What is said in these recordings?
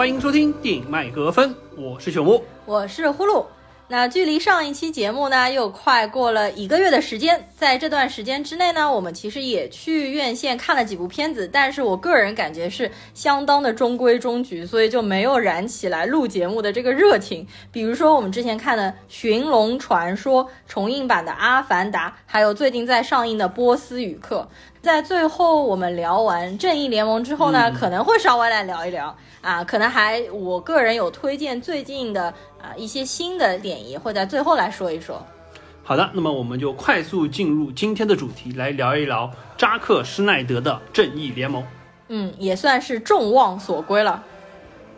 欢迎收听电影麦格芬，我是朽木，我是呼噜。那距离上一期节目呢，又快过了一个月的时间。在这段时间之内呢，我们其实也去院线看了几部片子，但是我个人感觉是相当的中规中矩，所以就没有燃起来录节目的这个热情。比如说我们之前看的《寻龙传说》重映版的《阿凡达》，还有最近在上映的《波斯语课》。在最后我们聊完《正义联盟》之后呢，可能会稍微来聊一聊啊，可能还我个人有推荐最近的。啊，一些新的点也会在最后来说一说。好的，那么我们就快速进入今天的主题，来聊一聊扎克施奈德的《正义联盟》。嗯，也算是众望所归了。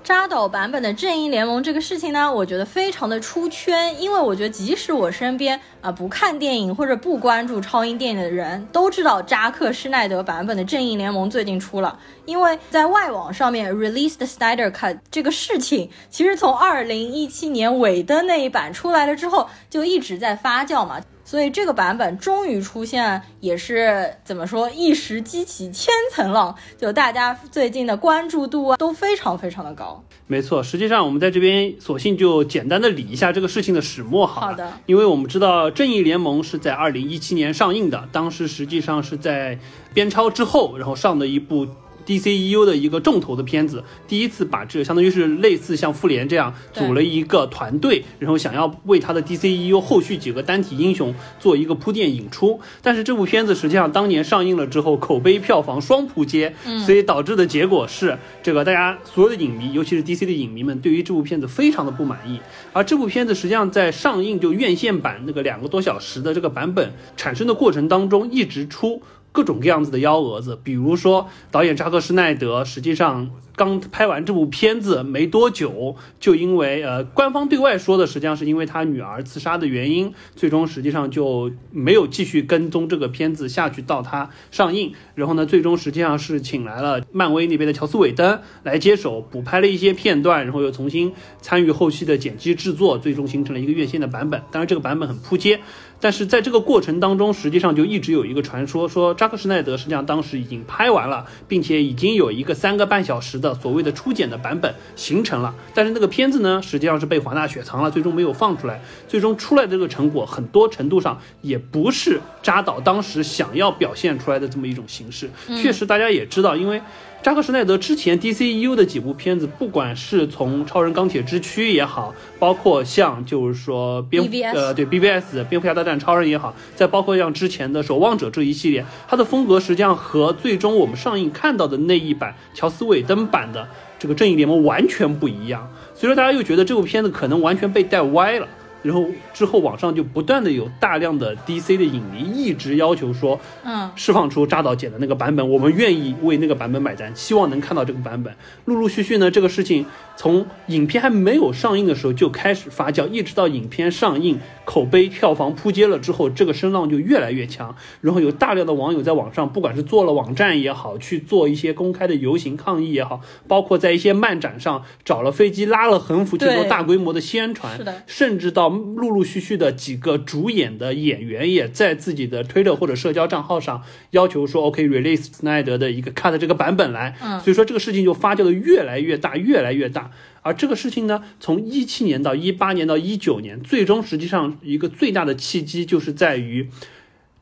扎导版本的正义联盟这个事情呢，我觉得非常的出圈，因为我觉得即使我身边啊不看电影或者不关注超英电影的人都知道扎克施奈德版本的正义联盟最近出了，因为在外网上面 released Snyder Cut 这个事情，其实从二零一七年尾灯那一版出来了之后，就一直在发酵嘛。所以这个版本终于出现，也是怎么说，一时激起千层浪，就大家最近的关注度啊都非常非常的高。没错，实际上我们在这边索性就简单的理一下这个事情的始末好好的，因为我们知道《正义联盟》是在二零一七年上映的，当时实际上是在边超之后，然后上的一部。DCEU 的一个重头的片子，第一次把这相当于是类似像复联这样组了一个团队，然后想要为他的 DCEU 后续几个单体英雄做一个铺垫引出。但是这部片子实际上当年上映了之后，口碑票房双扑街，所以导致的结果是，这个大家所有的影迷，尤其是 DC 的影迷们，对于这部片子非常的不满意。而这部片子实际上在上映就院线版那个两个多小时的这个版本产生的过程当中，一直出。各种各样子的幺蛾子，比如说导演扎克施奈德，实际上。刚拍完这部片子没多久，就因为呃，官方对外说的实际上是因为他女儿自杀的原因，最终实际上就没有继续跟踪这个片子下去到它上映。然后呢，最终实际上是请来了漫威那边的乔斯韦登来接手补拍了一些片段，然后又重新参与后期的剪辑制作，最终形成了一个院线的版本。当然，这个版本很扑街，但是在这个过程当中，实际上就一直有一个传说，说扎克施奈德实际上当时已经拍完了，并且已经有一个三个半小时。的所谓的初剪的版本形成了，但是那个片子呢，实际上是被华纳雪藏了，最终没有放出来。最终出来的这个成果，很多程度上也不是扎导当时想要表现出来的这么一种形式。确实，大家也知道，因为。扎克施奈德之前 DCEU 的几部片子，不管是从超人钢铁之躯也好，包括像就是说蝙呃对 BVS 蝙蝠侠大战超人也好，再包括像之前的守望者这一系列，它的风格实际上和最终我们上映看到的那一版乔斯韦登版的这个正义联盟完全不一样，所以说大家又觉得这部片子可能完全被带歪了。然后之后网上就不断的有大量的 DC 的影迷一直要求说，嗯，释放出扎导剪的那个版本，我们愿意为那个版本买单，希望能看到这个版本。陆陆续续呢，这个事情从影片还没有上映的时候就开始发酵，一直到影片上映，口碑票房扑街了之后，这个声浪就越来越强。然后有大量的网友在网上，不管是做了网站也好，去做一些公开的游行抗议也好，包括在一些漫展上找了飞机拉了横幅去做大规模的宣传，是的，甚至到。陆陆续续的几个主演的演员也在自己的推特或者社交账号上要求说，OK release 斯奈德的一个 cut 这个版本来。嗯，所以说这个事情就发酵的越来越大，越来越大。而这个事情呢，从一七年到一八年到一九年，最终实际上一个最大的契机就是在于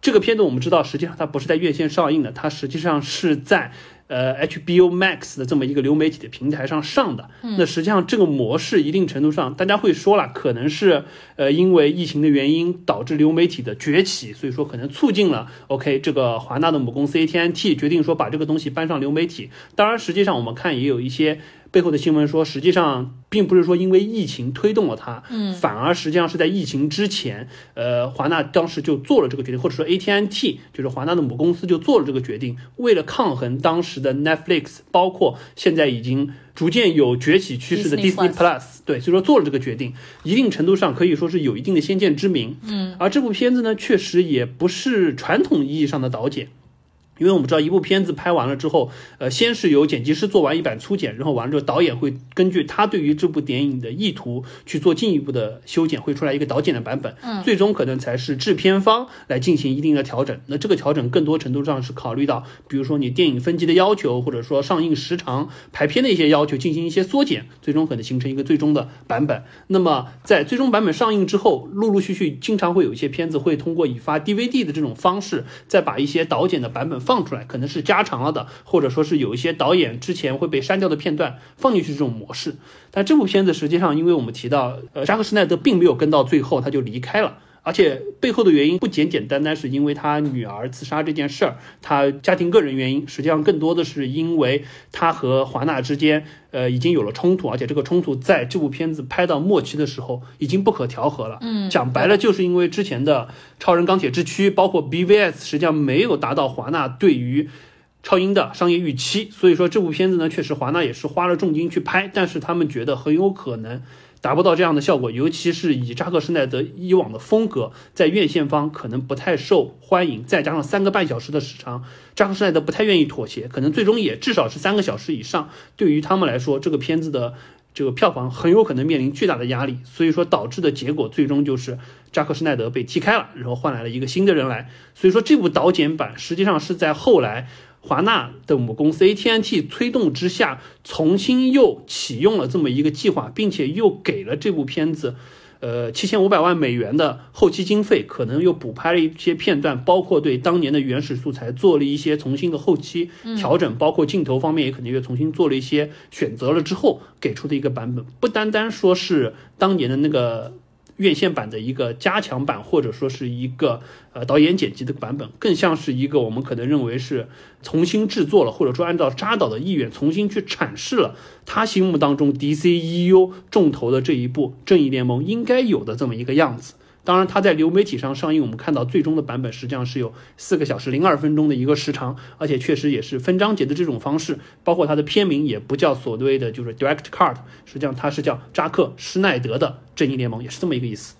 这个片子，我们知道实际上它不是在院线上映的，它实际上是在。呃，HBO Max 的这么一个流媒体的平台上上的，那实际上这个模式一定程度上，大家会说了，可能是呃因为疫情的原因导致流媒体的崛起，所以说可能促进了 OK 这个华纳的母公司 AT&T 决定说把这个东西搬上流媒体。当然，实际上我们看也有一些。背后的新闻说，实际上并不是说因为疫情推动了它，嗯，反而实际上是在疫情之前，呃，华纳当时就做了这个决定，或者说 AT&T 就是华纳的母公司就做了这个决定，为了抗衡当时的 Netflix，包括现在已经逐渐有崛起趋势的 Disney Plus，对，所以说做了这个决定，一定程度上可以说是有一定的先见之明，嗯，而这部片子呢，确实也不是传统意义上的导剪。因为我们知道，一部片子拍完了之后，呃，先是由剪辑师做完一版粗剪，然后完了之后，导演会根据他对于这部电影的意图去做进一步的修剪，会出来一个导剪的版本。嗯，最终可能才是制片方来进行一定的调整。那这个调整更多程度上是考虑到，比如说你电影分级的要求，或者说上映时长、排片的一些要求，进行一些缩减，最终可能形成一个最终的版本。那么在最终版本上映之后，陆陆续续经常会有一些片子会通过以发 DVD 的这种方式，再把一些导剪的版本。放出来可能是加长了的，或者说是有一些导演之前会被删掉的片段放进去这种模式。但这部片子实际上，因为我们提到，呃，扎克施奈德并没有跟到最后，他就离开了。而且背后的原因不简简单单是因为他女儿自杀这件事儿，他家庭个人原因，实际上更多的是因为他和华纳之间，呃，已经有了冲突，而且这个冲突在这部片子拍到末期的时候已经不可调和了。嗯，讲白了就是因为之前的超人钢铁之躯，包括 BVS，实际上没有达到华纳对于超英的商业预期，所以说这部片子呢，确实华纳也是花了重金去拍，但是他们觉得很有可能。达不到这样的效果，尤其是以扎克施奈德以往的风格，在院线方可能不太受欢迎，再加上三个半小时的时长，扎克施奈德不太愿意妥协，可能最终也至少是三个小时以上。对于他们来说，这个片子的这个票房很有可能面临巨大的压力，所以说导致的结果最终就是扎克施奈德被踢开了，然后换来了一个新的人来。所以说这部导剪版实际上是在后来。华纳的母公司 AT&T 推动之下，重新又启用了这么一个计划，并且又给了这部片子，呃，七千五百万美元的后期经费，可能又补拍了一些片段，包括对当年的原始素材做了一些重新的后期调整，包括镜头方面也肯定又重新做了一些选择了之后给出的一个版本，不单单说是当年的那个。院线版的一个加强版，或者说是一个呃导演剪辑的版本，更像是一个我们可能认为是重新制作了，或者说按照扎导的意愿重新去阐释了他心目当中 DCEU 重头的这一部正义联盟应该有的这么一个样子。当然，它在流媒体上上映，我们看到最终的版本实际上是有四个小时零二分钟的一个时长，而且确实也是分章节的这种方式，包括它的片名也不叫所谓的就是 Direct Cut，实际上它是叫扎克施奈德的正义联盟，也是这么一个意思。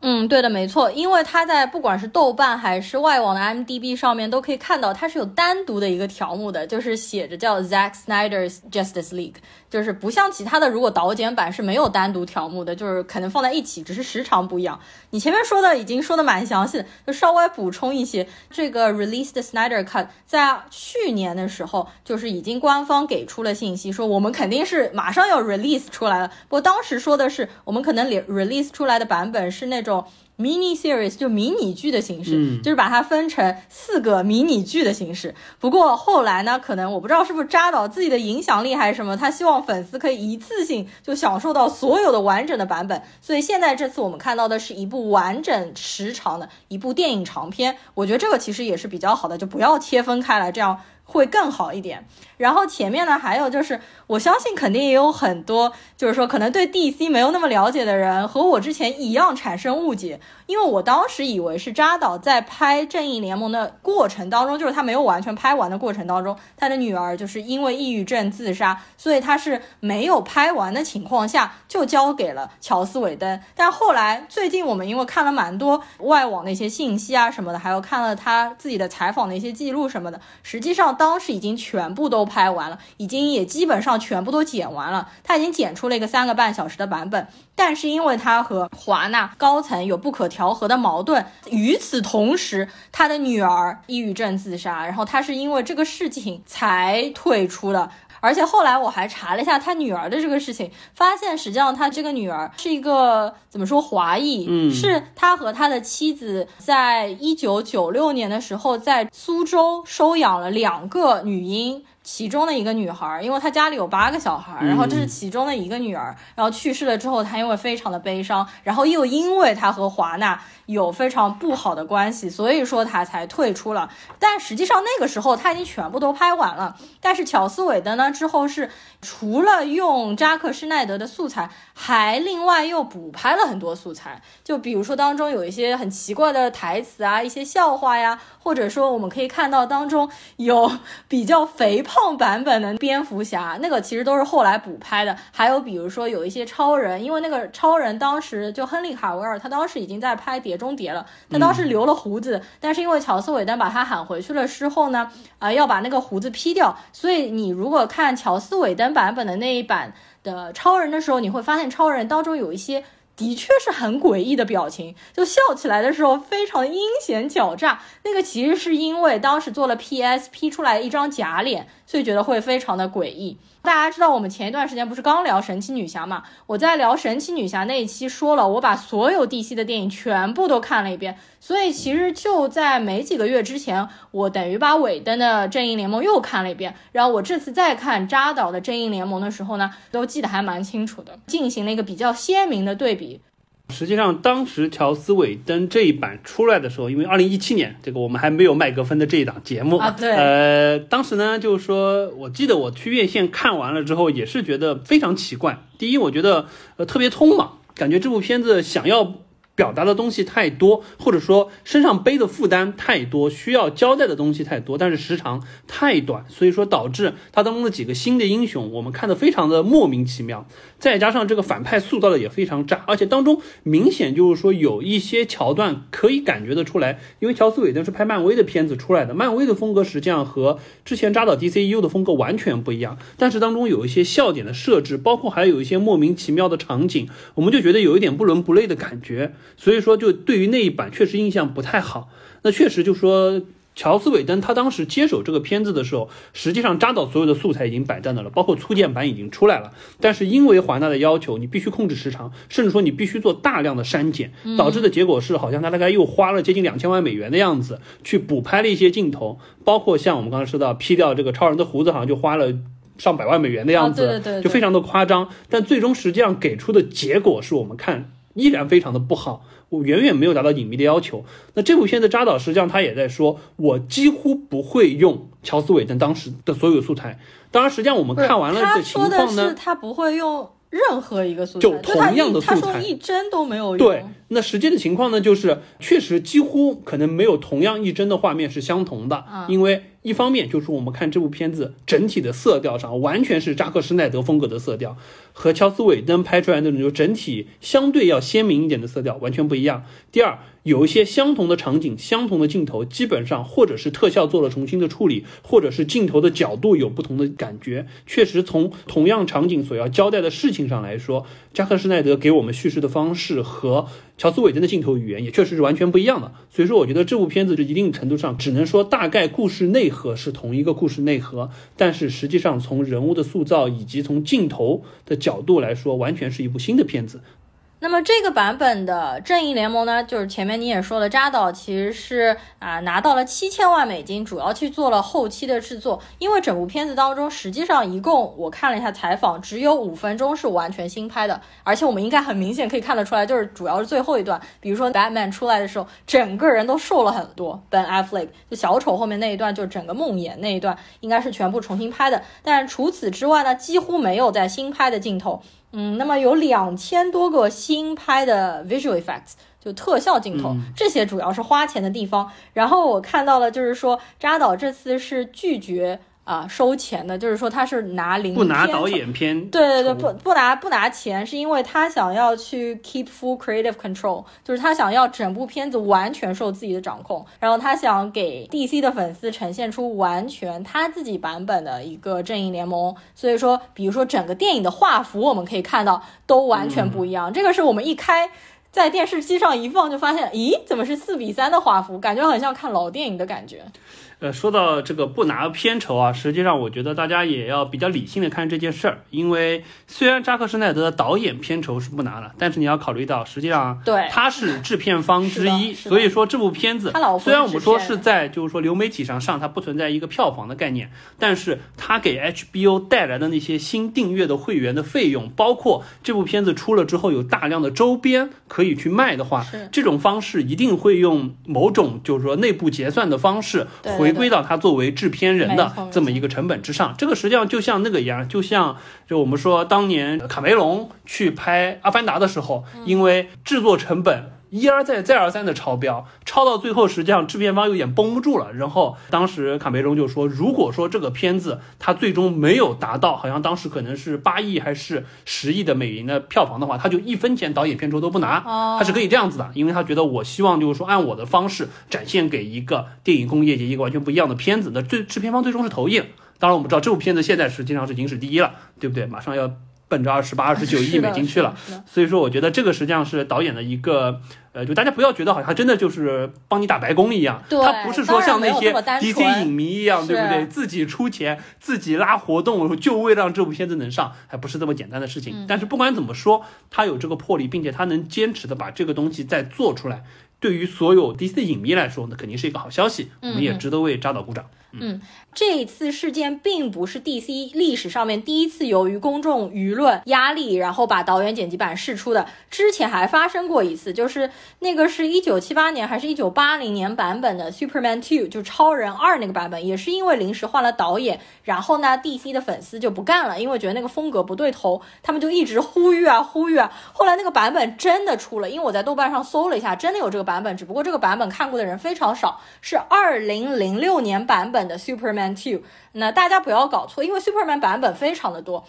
嗯，对的，没错，因为它在不管是豆瓣还是外网的 M D B 上面都可以看到，它是有单独的一个条目的，就是写着叫 Zack Snyder's Justice League。就是不像其他的，如果导剪版是没有单独条目的，就是可能放在一起，只是时长不一样。你前面说的已经说的蛮详细的，就稍微补充一些。这个 released Snyder Cut 在去年的时候，就是已经官方给出了信息，说我们肯定是马上要 release 出来了。不过当时说的是，我们可能 release 出来的版本是那种。Mini series 就迷你剧的形式，就是把它分成四个迷你剧的形式。不过后来呢，可能我不知道是不是扎导自己的影响力还是什么，他希望粉丝可以一次性就享受到所有的完整的版本。所以现在这次我们看到的是一部完整时长的一部电影长片。我觉得这个其实也是比较好的，就不要切分开来，这样会更好一点。然后前面呢，还有就是，我相信肯定也有很多，就是说可能对 DC 没有那么了解的人，和我之前一样产生误解，因为我当时以为是扎导在拍正义联盟的过程当中，就是他没有完全拍完的过程当中，他的女儿就是因为抑郁症自杀，所以他是没有拍完的情况下就交给了乔斯韦登。但后来最近我们因为看了蛮多外网的一些信息啊什么的，还有看了他自己的采访的一些记录什么的，实际上当时已经全部都。拍完了，已经也基本上全部都剪完了。他已经剪出了一个三个半小时的版本，但是因为他和华纳高层有不可调和的矛盾，与此同时，他的女儿抑郁症自杀，然后他是因为这个事情才退出的。而且后来我还查了一下他女儿的这个事情，发现实际上他这个女儿是一个怎么说华裔，嗯，是他和他的妻子在一九九六年的时候在苏州收养了两个女婴。其中的一个女孩，因为她家里有八个小孩，然后这是其中的一个女儿，然后去世了之后，她因为非常的悲伤，然后又因为她和华纳有非常不好的关系，所以说他才退出了。但实际上那个时候他已经全部都拍完了。但是乔斯韦登呢之后是除了用扎克施奈德的素材，还另外又补拍了很多素材，就比如说当中有一些很奇怪的台词啊，一些笑话呀。或者说我们可以看到当中有比较肥胖版本的蝙蝠侠，那个其实都是后来补拍的。还有比如说有一些超人，因为那个超人当时就亨利卡维尔，他当时已经在拍《碟中谍》了，他当时留了胡子，但是因为乔斯韦登把他喊回去了之后呢，啊要把那个胡子 P 掉，所以你如果看乔斯韦登版本的那一版的超人的时候，你会发现超人当中有一些。的确是很诡异的表情，就笑起来的时候非常阴险狡诈。那个其实是因为当时做了 PSP 出来一张假脸，所以觉得会非常的诡异。大家知道我们前一段时间不是刚聊神奇女侠嘛？我在聊神奇女侠那一期说了，我把所有 DC 的电影全部都看了一遍。所以其实就在没几个月之前，我等于把尾灯的正义联盟又看了一遍。然后我这次再看扎导的正义联盟的时候呢，都记得还蛮清楚的，进行了一个比较鲜明的对比。实际上，当时乔斯韦登这一版出来的时候，因为二零一七年，这个我们还没有麦格芬的这一档节目啊，对，呃，当时呢，就是说我记得我去院线看完了之后，也是觉得非常奇怪。第一，我觉得呃特别匆忙，感觉这部片子想要。表达的东西太多，或者说身上背的负担太多，需要交代的东西太多，但是时长太短，所以说导致它当中的几个新的英雄，我们看的非常的莫名其妙。再加上这个反派塑造的也非常渣，而且当中明显就是说有一些桥段可以感觉得出来，因为乔斯韦登是拍漫威的片子出来的，漫威的风格实际上和之前扎导 DCU 的风格完全不一样。但是当中有一些笑点的设置，包括还有一些莫名其妙的场景，我们就觉得有一点不伦不类的感觉。所以说，就对于那一版确实印象不太好。那确实就说，乔斯韦登他当时接手这个片子的时候，实际上扎导所有的素材已经摆在那了，包括粗剪版已经出来了。但是因为华纳的要求，你必须控制时长，甚至说你必须做大量的删减，导致的结果是，好像他大概又花了接近两千万美元的样子去补拍了一些镜头，包括像我们刚才说到 P 掉这个超人的胡子，好像就花了上百万美元的样子，就非常的夸张。但最终实际上给出的结果是我们看。依然非常的不好，我远远没有达到影迷的要求。那这部片子扎导实际上他也在说，我几乎不会用乔斯韦登当时的所有素材。当然，实际上我们看完了的情况呢，他不会用任何一个素材，就同样的素材，他说一帧都没有用。对。那实际的情况呢，就是确实几乎可能没有同样一帧的画面是相同的，因为一方面就是我们看这部片子整体的色调上完全是扎克施奈德风格的色调，和乔斯韦登拍出来那种就整体相对要鲜明一点的色调完全不一样。第二，有一些相同的场景、相同的镜头，基本上或者是特效做了重新的处理，或者是镜头的角度有不同的感觉。确实从同样场景所要交代的事情上来说，扎克施奈德给我们叙事的方式和。乔斯韦登的镜头语言也确实是完全不一样的，所以说我觉得这部片子就一定程度上只能说大概故事内核是同一个故事内核，但是实际上从人物的塑造以及从镜头的角度来说，完全是一部新的片子。那么这个版本的正义联盟呢，就是前面你也说了，扎导其实是啊拿到了七千万美金，主要去做了后期的制作。因为整部片子当中，实际上一共我看了一下采访，只有五分钟是完全新拍的，而且我们应该很明显可以看得出来，就是主要是最后一段，比如说 Batman 出来的时候，整个人都瘦了很多。Ben Affleck 就小丑后面那一段，就整个梦魇那一段，应该是全部重新拍的。但除此之外呢，几乎没有在新拍的镜头。嗯，那么有两千多个新拍的 visual effects，就特效镜头，这些主要是花钱的地方。然后我看到了，就是说扎导这次是拒绝。啊，收钱的，就是说他是拿零不拿导演片，对对对，不不拿不拿钱，是因为他想要去 keep full creative control，就是他想要整部片子完全受自己的掌控，然后他想给 DC 的粉丝呈现出完全他自己版本的一个正义联盟。所以说，比如说整个电影的画幅，我们可以看到都完全不一样。这个是我们一开在电视机上一放就发现，咦，怎么是四比三的画幅？感觉很像看老电影的感觉。呃，说到这个不拿片酬啊，实际上我觉得大家也要比较理性的看这件事儿，因为虽然扎克施奈德的导演片酬是不拿了，但是你要考虑到，实际上对他是制片方之一，所以说这部片子虽然我们说是在就是说流媒体上上，它不存在一个票房的概念，但是它给 HBO 带来的那些新订阅的会员的费用，包括这部片子出了之后有大量的周边可以去卖的话，这种方式一定会用某种就是说内部结算的方式回。回归到他作为制片人的这么一个成本之上，这个实际上就像那个一样，就像就我们说当年卡梅隆去拍《阿凡达》的时候，因为制作成本一而再再而三的超标，超到最后实际上制片方有点绷不住了。然后当时卡梅隆就说，如果说这个片子它最终没有达到，好像当时可能是八亿还是十亿的美银的票房的话，他就一分钱导演片酬都不拿，他是可以这样子的，因为他觉得我希望就是说按我的方式展现给一个电影工业界一个完全不一样的片子。那最制片方最终是投影。当然我们知道这部片子现在实际上是影史第一了，对不对？马上要。奔着二十八、二十九 亿美金去了，所以说我觉得这个实际上是导演的一个，呃，就大家不要觉得好像真的就是帮你打白工一样，他不是说像那些 DC 影迷一样，对不对？自己出钱、自己拉活动，就为让这部片子能上，还不是这么简单的事情。但是不管怎么说，他有这个魄力，并且他能坚持的把这个东西再做出来，对于所有 DC 影迷来说，那肯定是一个好消息，我们也值得为扎导鼓掌。嗯，这一次事件并不是 DC 历史上面第一次由于公众舆论压力，然后把导演剪辑版释出的。之前还发生过一次，就是那个是一九七八年还是一九八零年版本的 Superman Two，就超人二那个版本，也是因为临时换了导演，然后呢，DC 的粉丝就不干了，因为觉得那个风格不对头，他们就一直呼吁啊呼吁啊。后来那个版本真的出了，因为我在豆瓣上搜了一下，真的有这个版本，只不过这个版本看过的人非常少，是二零零六年版本。的 Superman Two，那大家不要搞错，因为 Superman 版本非常的多。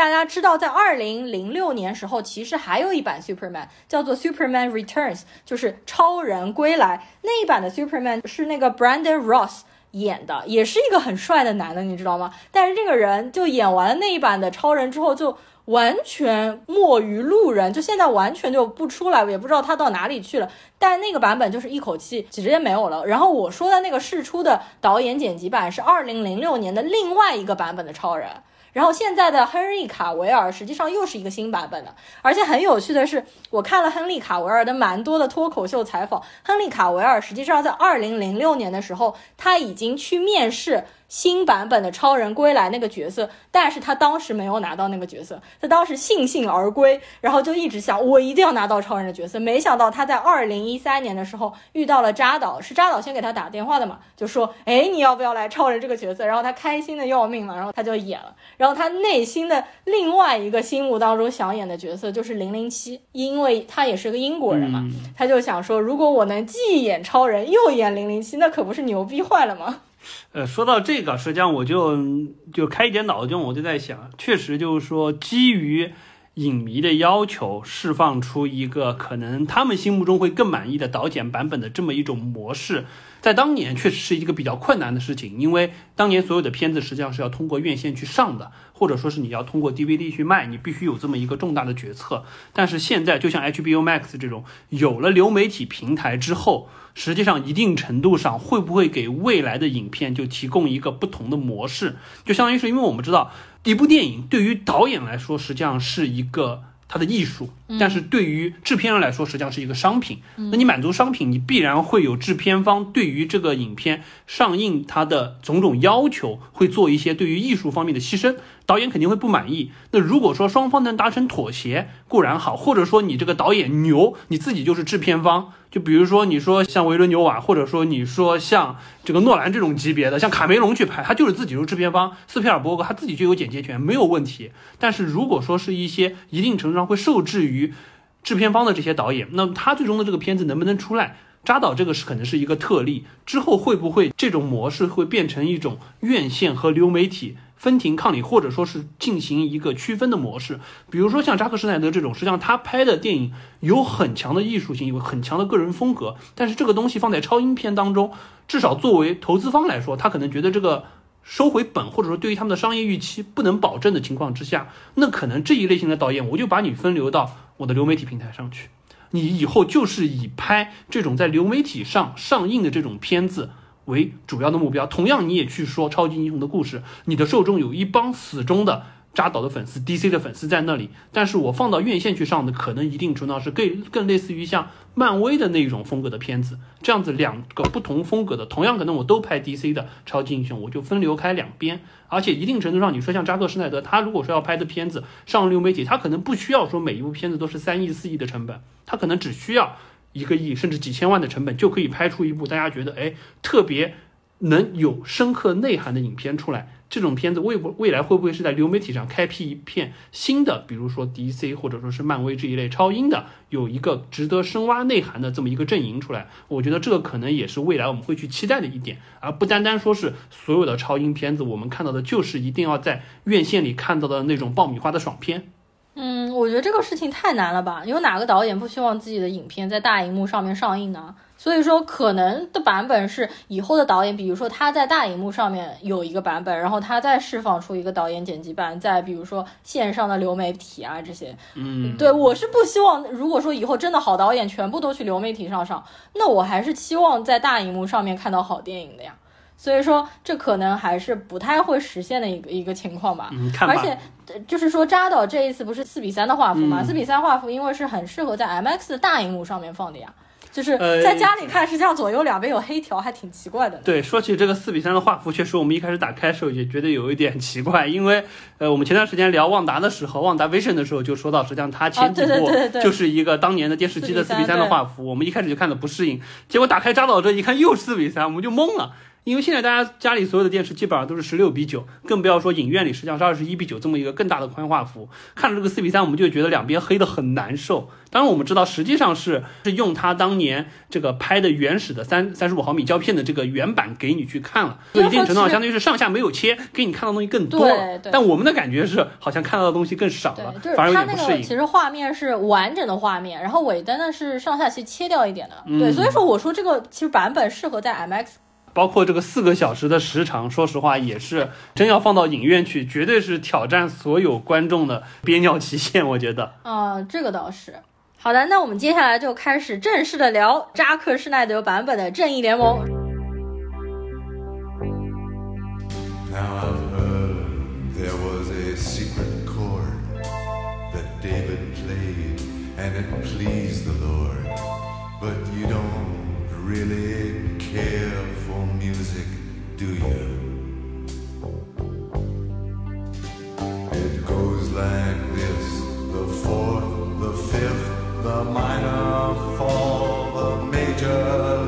大家知道，在二零零六年时候，其实还有一版 Superman 叫做 Superman Returns，就是超人归来那一版的 Superman 是那个 Brandon Ross 演的，也是一个很帅的男的，你知道吗？但是这个人就演完了那一版的超人之后就。完全没于路人，就现在完全就不出来，也不知道他到哪里去了。但那个版本就是一口气直接没有了。然后我说的那个试出的导演剪辑版是二零零六年的另外一个版本的超人。然后现在的亨利卡维尔实际上又是一个新版本的，而且很有趣的是，我看了亨利卡维尔的蛮多的脱口秀采访，亨利卡维尔实际上在二零零六年的时候，他已经去面试。新版本的超人归来那个角色，但是他当时没有拿到那个角色，他当时悻悻而归，然后就一直想我一定要拿到超人的角色。没想到他在二零一三年的时候遇到了扎导，是扎导先给他打电话的嘛，就说，哎，你要不要来超人这个角色？然后他开心的要命嘛，然后他就演了。然后他内心的另外一个心目当中想演的角色就是零零七，因为他也是个英国人嘛，他就想说，如果我能既演超人又演零零七，那可不是牛逼坏了吗？呃，说到这个，实际上我就就开一点脑洞，我就在想，确实就是说，基于影迷的要求，释放出一个可能他们心目中会更满意的导剪版本的这么一种模式。在当年确实是一个比较困难的事情，因为当年所有的片子实际上是要通过院线去上的，或者说是你要通过 DVD 去卖，你必须有这么一个重大的决策。但是现在，就像 HBO Max 这种有了流媒体平台之后，实际上一定程度上会不会给未来的影片就提供一个不同的模式？就相当于是因为我们知道，一部电影对于导演来说实际上是一个。它的艺术，但是对于制片人来说，实际上是一个商品。那你满足商品，你必然会有制片方对于这个影片上映它的种种要求，会做一些对于艺术方面的牺牲。导演肯定会不满意。那如果说双方能达成妥协，固然好；或者说你这个导演牛，你自己就是制片方。就比如说你说像维伦纽瓦，或者说你说像这个诺兰这种级别的，像卡梅隆去拍，他就是自己是制片方。斯皮尔伯格他自己就有剪接权，没有问题。但是如果说是一些一定程度上会受制于制片方的这些导演，那他最终的这个片子能不能出来？扎导这个是可能是一个特例，之后会不会这种模式会变成一种院线和流媒体？分庭抗礼，或者说是进行一个区分的模式，比如说像扎克施耐德这种，实际上他拍的电影有很强的艺术性，有很强的个人风格，但是这个东西放在超英片当中，至少作为投资方来说，他可能觉得这个收回本，或者说对于他们的商业预期不能保证的情况之下，那可能这一类型的导演，我就把你分流到我的流媒体平台上去，你以后就是以拍这种在流媒体上上映的这种片子。为主要的目标，同样你也去说超级英雄的故事，你的受众有一帮死忠的扎导的粉丝，DC 的粉丝在那里。但是我放到院线去上的，可能一定程度上是更更类似于像漫威的那种风格的片子。这样子两个不同风格的，同样可能我都拍 DC 的超级英雄，我就分流开两边。而且一定程度上，你说像扎克施耐德，他如果说要拍的片子上流媒体，他可能不需要说每一部片子都是三亿四亿的成本，他可能只需要。一个亿甚至几千万的成本就可以拍出一部大家觉得哎特别能有深刻内涵的影片出来，这种片子未不未来会不会是在流媒体上开辟一片新的，比如说 DC 或者说是漫威这一类超英的，有一个值得深挖内涵的这么一个阵营出来？我觉得这个可能也是未来我们会去期待的一点，而不单单说是所有的超英片子，我们看到的就是一定要在院线里看到的那种爆米花的爽片。嗯，我觉得这个事情太难了吧？有哪个导演不希望自己的影片在大荧幕上面上映呢？所以说，可能的版本是以后的导演，比如说他在大荧幕上面有一个版本，然后他再释放出一个导演剪辑版，再比如说线上的流媒体啊这些。嗯，对我是不希望，如果说以后真的好导演全部都去流媒体上上，那我还是期望在大荧幕上面看到好电影的呀。所以说，这可能还是不太会实现的一个一个情况吧。嗯，看吧。而且，就是说扎导这一次不是四比三的画幅嘛？四比三画幅，因为是很适合在 MX 的大荧幕上面放的呀。就是在家里看，实际上左右两边有黑条，还挺奇怪的。对，说起这个四比三的画幅，确实我们一开始打开的时候也觉得有一点奇怪，因为呃，我们前段时间聊旺达的时候，旺达 Vision 的时候就说到，实际上它前几部就是一个当年的电视机的四比三的画幅，我们一开始就看的不适应，结果打开扎导这一看又四比三，我们就懵了。因为现在大家家里所有的电视基本上都是十六比九，更不要说影院里实际上是二十一比九这么一个更大的宽画幅。看着这个四比三，我们就觉得两边黑的很难受。当然我们知道，实际上是是用他当年这个拍的原始的三三十五毫米胶片的这个原版给你去看了，一定程度上相当于是上下没有切，给你看到东西更多了。但我们的感觉是好像看到的东西更少了，反而有点不适应。其实画面是完整的画面，然后尾灯呢是上下切切掉一点的。对，所以说我说这个其实版本适合在 MX。包括这个四个小时的时长，说实话也是真要放到影院去，绝对是挑战所有观众的憋尿极限。我觉得，啊，这个倒是。好的，那我们接下来就开始正式的聊扎克施奈德版本的《正义联盟》。do like this the fourth, the fifth, the minor fall, the major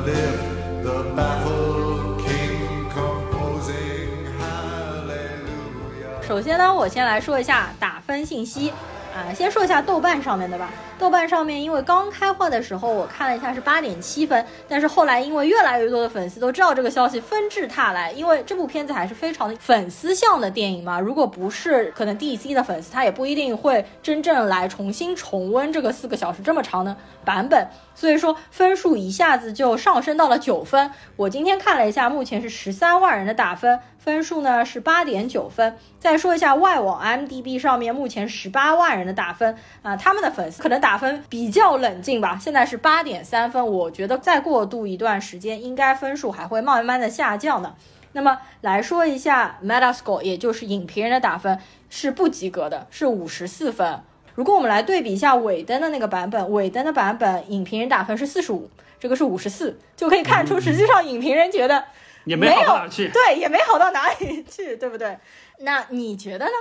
lift, the baffled king composing hallelujah. 首先呢，我先来说一下打分信息。啊，先说一下豆瓣上面的吧。豆瓣上面，因为刚开画的时候我看了一下是八点七分，但是后来因为越来越多的粉丝都知道这个消息，纷至沓来。因为这部片子还是非常的粉丝向的电影嘛，如果不是可能 DC 的粉丝，他也不一定会真正来重新重温这个四个小时这么长的版本。所以说分数一下子就上升到了九分。我今天看了一下，目前是十三万人的打分，分数呢是八点九分。再说一下外网 M D B 上面目前十八万人的打分啊，他们的粉丝可能打分比较冷静吧，现在是八点三分。我觉得再过渡一段时间，应该分数还会慢慢的下降的。那么来说一下 Metascore，也就是影评人的打分是不及格的，是五十四分。如果我们来对比一下尾灯的那个版本，尾灯的版本影评人打分是四十五，这个是五十四，就可以看出实际上影评人觉得也没好到哪去，对，也没好到哪里去，对不对？那你觉得呢？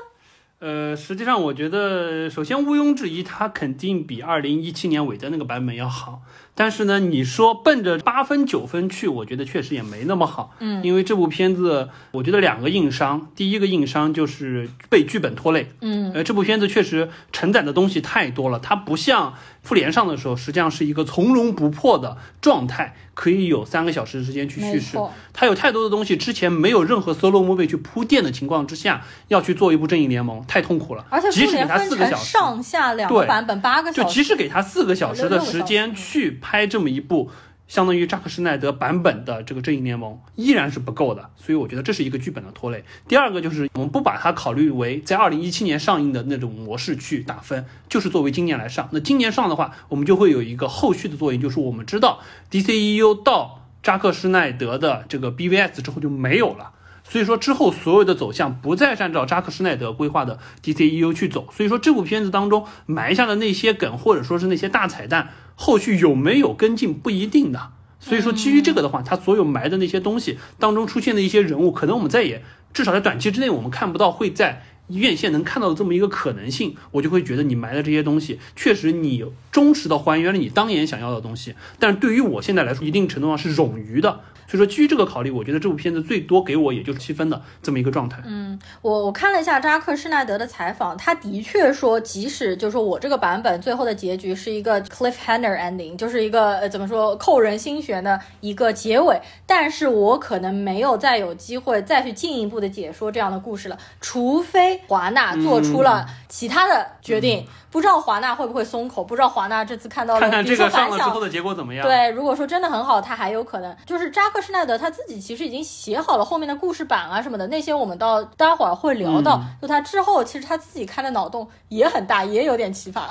呃，实际上我觉得，首先毋庸置疑，它肯定比二零一七年尾灯那个版本要好。但是呢，你说奔着八分九分去，我觉得确实也没那么好。嗯，因为这部片子，我觉得两个硬伤，第一个硬伤就是被剧本拖累。嗯，呃，这部片子确实承载的东西太多了，它不像复联上的时候，实际上是一个从容不迫的状态。可以有三个小时时间去叙事，它有太多的东西，之前没有任何 solo movie 去铺垫的情况之下，要去做一部正义联盟，太痛苦了。而且即使给他四个小时，上下两个版本八个小时，就即使给他四个小时的时间去拍这么一部。相当于扎克施奈德版本的这个正义联盟依然是不够的，所以我觉得这是一个剧本的拖累。第二个就是我们不把它考虑为在二零一七年上映的那种模式去打分，就是作为今年来上。那今年上的话，我们就会有一个后续的作用，就是我们知道 DCEU 到扎克施奈德的这个 BVS 之后就没有了，所以说之后所有的走向不再是按照扎克施奈德规划的 DCEU 去走。所以说这部片子当中埋下的那些梗，或者说是那些大彩蛋。后续有没有跟进不一定的，所以说基于这个的话，他所有埋的那些东西当中出现的一些人物，可能我们再也至少在短期之内我们看不到会在院线能看到的这么一个可能性，我就会觉得你埋的这些东西，确实你忠实的还原了你当年想要的东西。但是对于我现在来说，一定程度上是冗余的。所以说，基于这个考虑，我觉得这部片子最多给我也就是七分的这么一个状态。嗯，我我看了一下扎克施奈德的采访，他的确说，即使就是说我这个版本最后的结局是一个 cliffhanger ending，就是一个呃怎么说扣人心弦的一个结尾，但是我可能没有再有机会再去进一步的解说这样的故事了，除非华纳做出了其他的决定。不知道华纳会不会松口？不知道华纳这次看到了，看看这个上了之后的结果怎么样？对，如果说真的很好，他还有可能就是扎克施奈德他自己其实已经写好了后面的故事版啊什么的，那些我们到待会儿会聊到。就他之后，其实他自己开的脑洞也很大，也有点启发。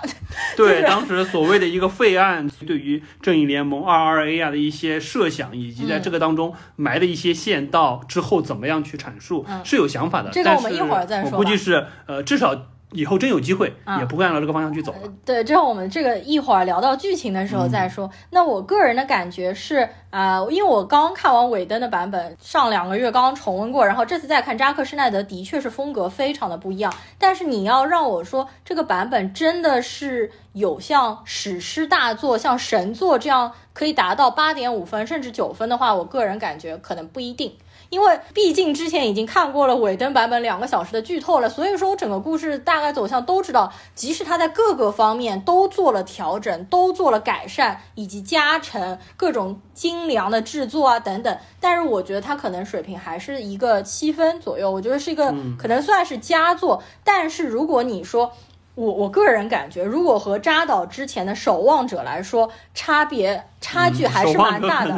对，当时所谓的一个废案，对于正义联盟二二 A 啊的一些设想，以及在这个当中埋的一些线，到之后怎么样去阐述，是有想法的。这个我们一会儿再说。我估计是呃，至少。以后真有机会，也不会按照这个方向去走对，之后我们这个一会儿聊到剧情的时候再说。那我个人的感觉是，啊，因为我刚看完尾灯的版本，上两个月刚刚重温过，然后这次再看扎克施奈德，的确是风格非常的不一样。但是你要让我说这个版本真的是有像史诗大作、像神作这样可以达到八点五分甚至九分的话，我个人感觉可能不一定。因为毕竟之前已经看过了尾灯版本两个小时的剧透了，所以说我整个故事大概走向都知道。即使他在各个方面都做了调整，都做了改善以及加成，各种精良的制作啊等等，但是我觉得他可能水平还是一个七分左右，我觉得是一个可能算是佳作。但是如果你说，我我个人感觉，如果和扎导之前的《守望者》来说，差别差距还是蛮大的，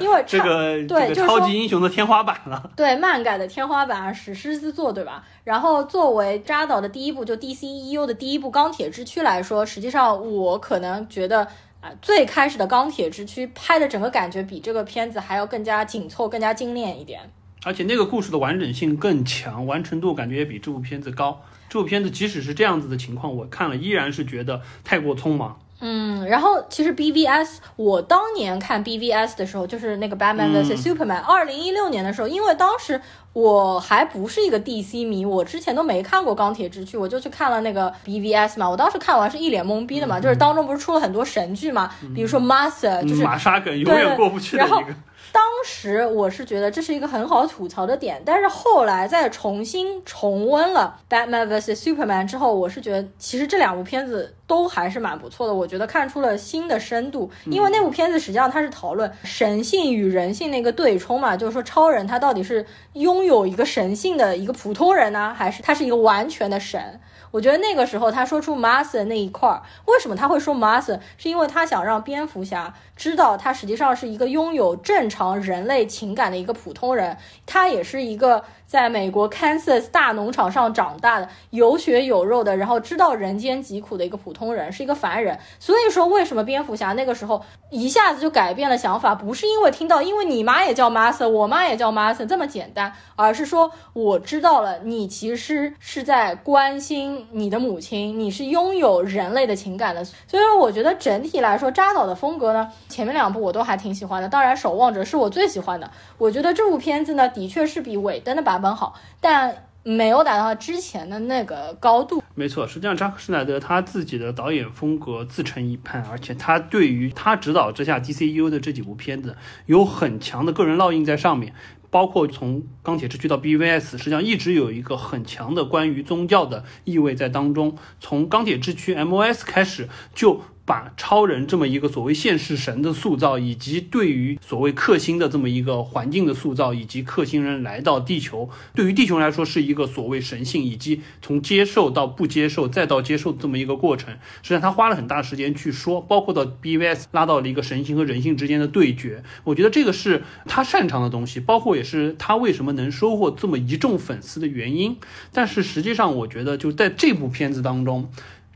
因为这个对超级英雄的天花板了，对漫改的天花板，史诗之作，对吧？然后作为扎导的第一部，就 DCEU 的第一部《钢铁之躯》来说，实际上我可能觉得啊，最开始的《钢铁之躯》拍的整个感觉比这个片子还要更加紧凑、更加精炼一点，而且那个故事的完整性更强，完成度感觉也比这部片子高。这部片子即使是这样子的情况，我看了依然是觉得太过匆忙。嗯，然后其实 BVS，我当年看 BVS 的时候，就是那个 Batman vs Superman，二零一六年的时候，因为当时我还不是一个 DC 迷，我之前都没看过钢铁之躯，我就去看了那个 BVS 嘛。我当时看完是一脸懵逼的嘛，就是当中不是出了很多神剧嘛，比如说 Master，就是玛莎梗永远过不去的一个。当时我是觉得这是一个很好吐槽的点，但是后来再重新重温了《Batman vs Superman》之后，我是觉得其实这两部片子都还是蛮不错的。我觉得看出了新的深度，因为那部片子实际上它是讨论神性与人性的一个对冲嘛，就是说超人他到底是拥有一个神性的一个普通人呢，还是他是一个完全的神？我觉得那个时候他说出 Martha 那一块儿，为什么他会说 Martha？是因为他想让蝙蝠侠知道他实际上是一个拥有正常人类情感的一个普通人，他也是一个。在美国 Kansas 大农场上长大的有血有肉的，然后知道人间疾苦的一个普通人，是一个凡人。所以说，为什么蝙蝠侠那个时候一下子就改变了想法？不是因为听到，因为你妈也叫 Martha，我妈也叫 Martha 这么简单，而是说我知道了，你其实是在关心你的母亲，你是拥有人类的情感的。所以说，我觉得整体来说，扎导的风格呢，前面两部我都还挺喜欢的。当然，守望者是我最喜欢的。我觉得这部片子呢，的确是比尾灯的版。很好，但没有达到之前的那个高度。没错，实际上扎克施奈德他自己的导演风格自成一派，而且他对于他指导之下 DCU 的这几部片子有很强的个人烙印在上面，包括从钢铁之躯到 BVS，实际上一直有一个很强的关于宗教的意味在当中。从钢铁之躯 MOS 开始就。把超人这么一个所谓现世神的塑造，以及对于所谓克星的这么一个环境的塑造，以及克星人来到地球，对于地球来说是一个所谓神性，以及从接受到不接受再到接受这么一个过程。实际上他花了很大时间去说，包括到 BVS 拉到了一个神性和人性之间的对决。我觉得这个是他擅长的东西，包括也是他为什么能收获这么一众粉丝的原因。但是实际上，我觉得就在这部片子当中。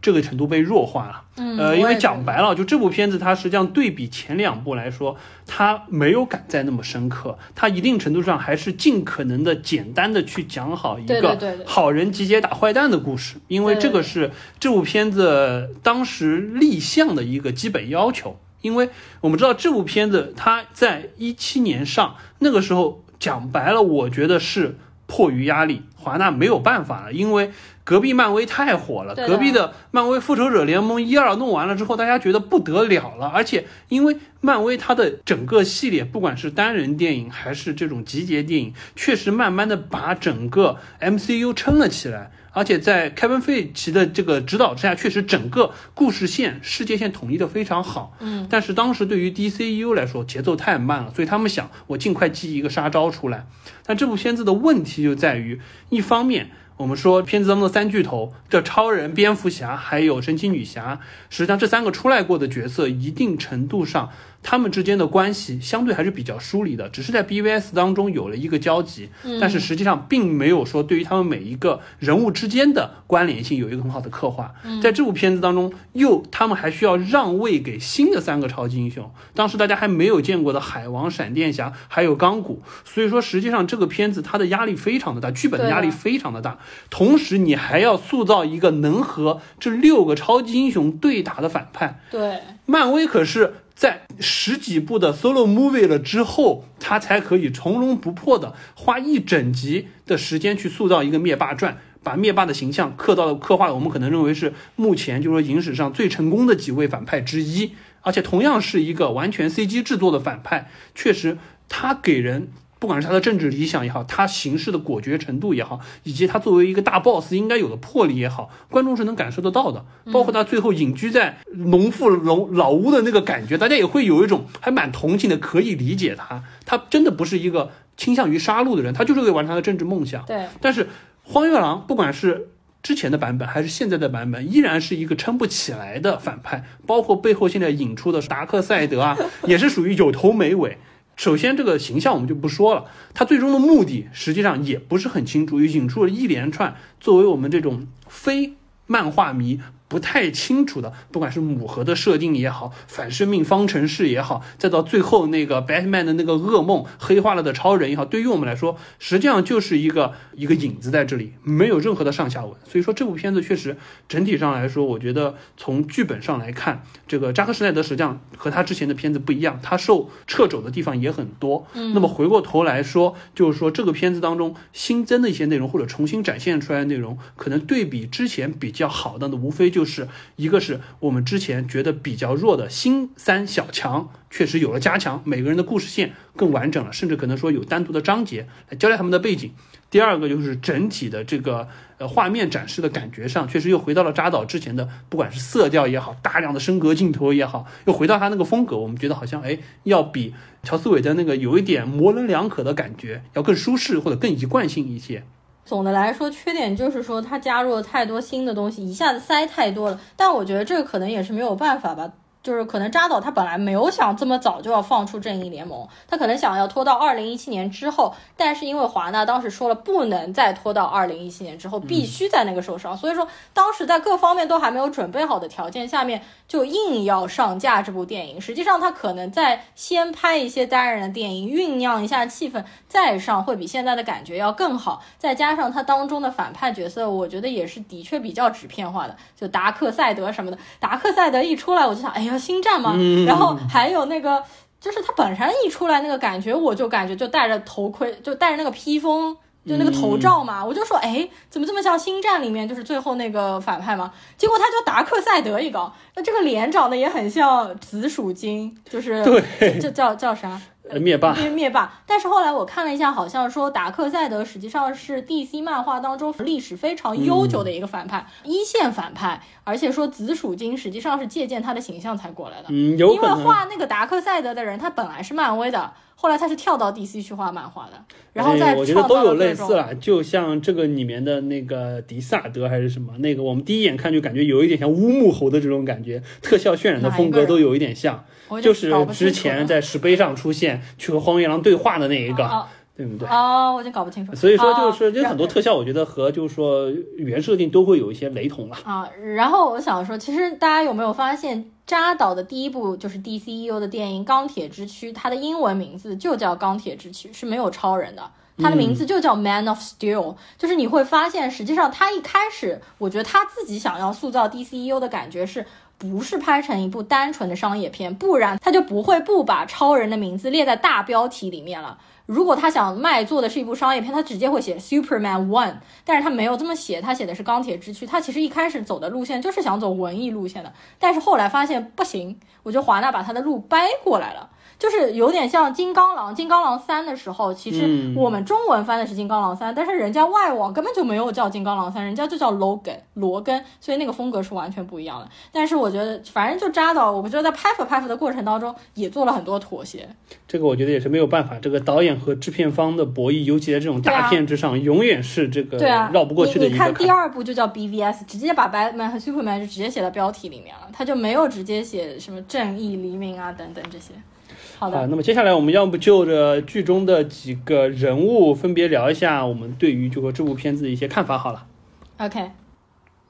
这个程度被弱化了，嗯呃，因为讲白了，就这部片子它实际上对比前两部来说，它没有赶在那么深刻，它一定程度上还是尽可能的简单的去讲好一个好人集结打坏蛋的故事，因为这个是这部片子当时立项的一个基本要求，因为我们知道这部片子它在一七年上，那个时候讲白了，我觉得是迫于压力。华纳没有办法了，因为隔壁漫威太火了，隔壁的漫威复仇者联盟一二弄完了之后，大家觉得不得了了，而且因为漫威它的整个系列，不管是单人电影还是这种集结电影，确实慢慢的把整个 MCU 撑了起来。而且在凯文·费奇的这个指导之下，确实整个故事线、世界线统一的非常好。嗯，但是当时对于 DCEU 来说，节奏太慢了，所以他们想我尽快记一个杀招出来。但这部片子的问题就在于，一方面我们说片子当中的三巨头，这超人、蝙蝠侠还有神奇女侠，实际上这三个出来过的角色，一定程度上他们之间的关系相对还是比较疏离的，只是在 BVS 当中有了一个交集，但是实际上并没有说对于他们每一个人物之间的关联性有一个很好的刻画。在这部片子当中，又他们还需要让位给新的三个超级英雄，当时大家还没有见过的海王、闪电侠还有钢骨，所以说实际上这个片子它的压力非常的大，剧本的压力非常的大，同时你还要塑造一个能和这六个超级英雄对打的反派。对，漫威可是在十几部的 solo movie 了之后，他才可以从容不迫的花一整集的时间去塑造一个灭霸传。把灭霸的形象刻到了刻画了，我们可能认为是目前就是说影史上最成功的几位反派之一，而且同样是一个完全 CG 制作的反派，确实他给人不管是他的政治理想也好，他行事的果决程度也好，以及他作为一个大 boss 应该有的魄力也好，观众是能感受得到的。包括他最后隐居在农妇老老屋的那个感觉，大家也会有一种还蛮同情的，可以理解他。他真的不是一个倾向于杀戮的人，他就是为了完成他的政治梦想。对，但是荒月狼不管是之前的版本还是现在的版本，依然是一个撑不起来的反派。包括背后现在引出的达克赛德啊，也是属于有头没尾。首先，这个形象我们就不说了，他最终的目的实际上也不是很清楚，引出了一连串作为我们这种非漫画迷不太清楚的，不管是母盒的设定也好，反生命方程式也好，再到最后那个 Batman 的那个噩梦黑化了的超人也好，对于我们来说，实际上就是一个一个影子在这里，没有任何的上下文。所以说这部片子确实整体上来说，我觉得从剧本上来看，这个扎克施奈德实际上和他之前的片子不一样，他受掣肘的地方也很多。嗯，那么回过头来说，就是说这个片子当中新增的一些内容或者重新展现出来的内容，可能对比之前比较好的，那无非就是一个是我们之前觉得比较弱的新三小强，确实有了加强，每个人的故事线更完整了，甚至可能说有单独的章节来交代他们的背景。第二个就是整体的这个呃画面展示的感觉上，确实又回到了扎导之前的，不管是色调也好，大量的升格镜头也好，又回到他那个风格，我们觉得好像哎要比乔斯韦的那个有一点模棱两可的感觉要更舒适或者更一贯性一些。总的来说，缺点就是说它加入了太多新的东西，一下子塞太多了。但我觉得这个可能也是没有办法吧。就是可能扎导他本来没有想这么早就要放出正义联盟，他可能想要拖到二零一七年之后，但是因为华纳当时说了不能再拖到二零一七年之后，必须在那个时候上，所以说当时在各方面都还没有准备好的条件下面，就硬要上架这部电影。实际上他可能在先拍一些单人的电影，酝酿一下气氛，再上会比现在的感觉要更好。再加上他当中的反派角色，我觉得也是的确比较纸片化的，就达克赛德什么的。达克赛德一出来，我就想，哎呀。星战嘛，然后还有那个，就是他本身一出来那个感觉，我就感觉就戴着头盔，就戴着那个披风，就那个头罩嘛，我就说，哎，怎么这么像星战里面就是最后那个反派嘛？结果他就达克赛德一个，那这个脸长得也很像紫薯精，就是对，这叫叫啥？呃，灭霸，灭灭霸。但是后来我看了一下，好像说达克赛德实际上是 DC 漫画当中历史非常悠久的一个反派，嗯、一线反派。而且说紫薯精实际上是借鉴他的形象才过来的。嗯，有因为画那个达克赛德的人，他本来是漫威的，后来他是跳到 DC 去画漫画的，然后再、哎、我觉得都有类似了。就像这个里面的那个迪萨德还是什么，那个我们第一眼看就感觉有一点像乌木猴的这种感觉，特效渲染的风格都有一点像。就是之前在石碑上出现去和荒原狼对话的那一个，哦、对不对？哦，我已经搞不清楚。所以说就是，就哦、很多特效，我觉得和就是说原设定都会有一些雷同了啊。然后我想说，其实大家有没有发现，扎导的第一部就是 DCEU 的电影《钢铁之躯》，它的英文名字就叫《钢铁之躯》，是没有超人的。他的名字就叫 Man of Steel，就是你会发现，实际上他一开始，我觉得他自己想要塑造 DCEU 的感觉是。不是拍成一部单纯的商业片，不然他就不会不把超人的名字列在大标题里面了。如果他想卖做的是一部商业片，他直接会写 Superman One，但是他没有这么写，他写的是钢铁之躯。他其实一开始走的路线就是想走文艺路线的，但是后来发现不行，我觉得华纳把他的路掰过来了。就是有点像金刚狼，金刚狼三的时候，其实我们中文翻的是金刚狼三，但是人家外网根本就没有叫金刚狼三，人家就叫 Logan 罗根，所以那个风格是完全不一样的。但是我觉得，反正就扎导，我觉得在拍摄拍摄的过程当中也做了很多妥协。这个我觉得也是没有办法，这个导演和制片方的博弈，尤其在这种大片之上，永远是这个绕不过去的一个。你看第二部就叫 BVS，直接把 Batman 和 Superman 就直接写到标题里面了，他就没有直接写什么正义黎明啊等等这些。好的，那么接下来我们要不就着剧中的几个人物分别聊一下我们对于就说这部片子的一些看法好了。OK，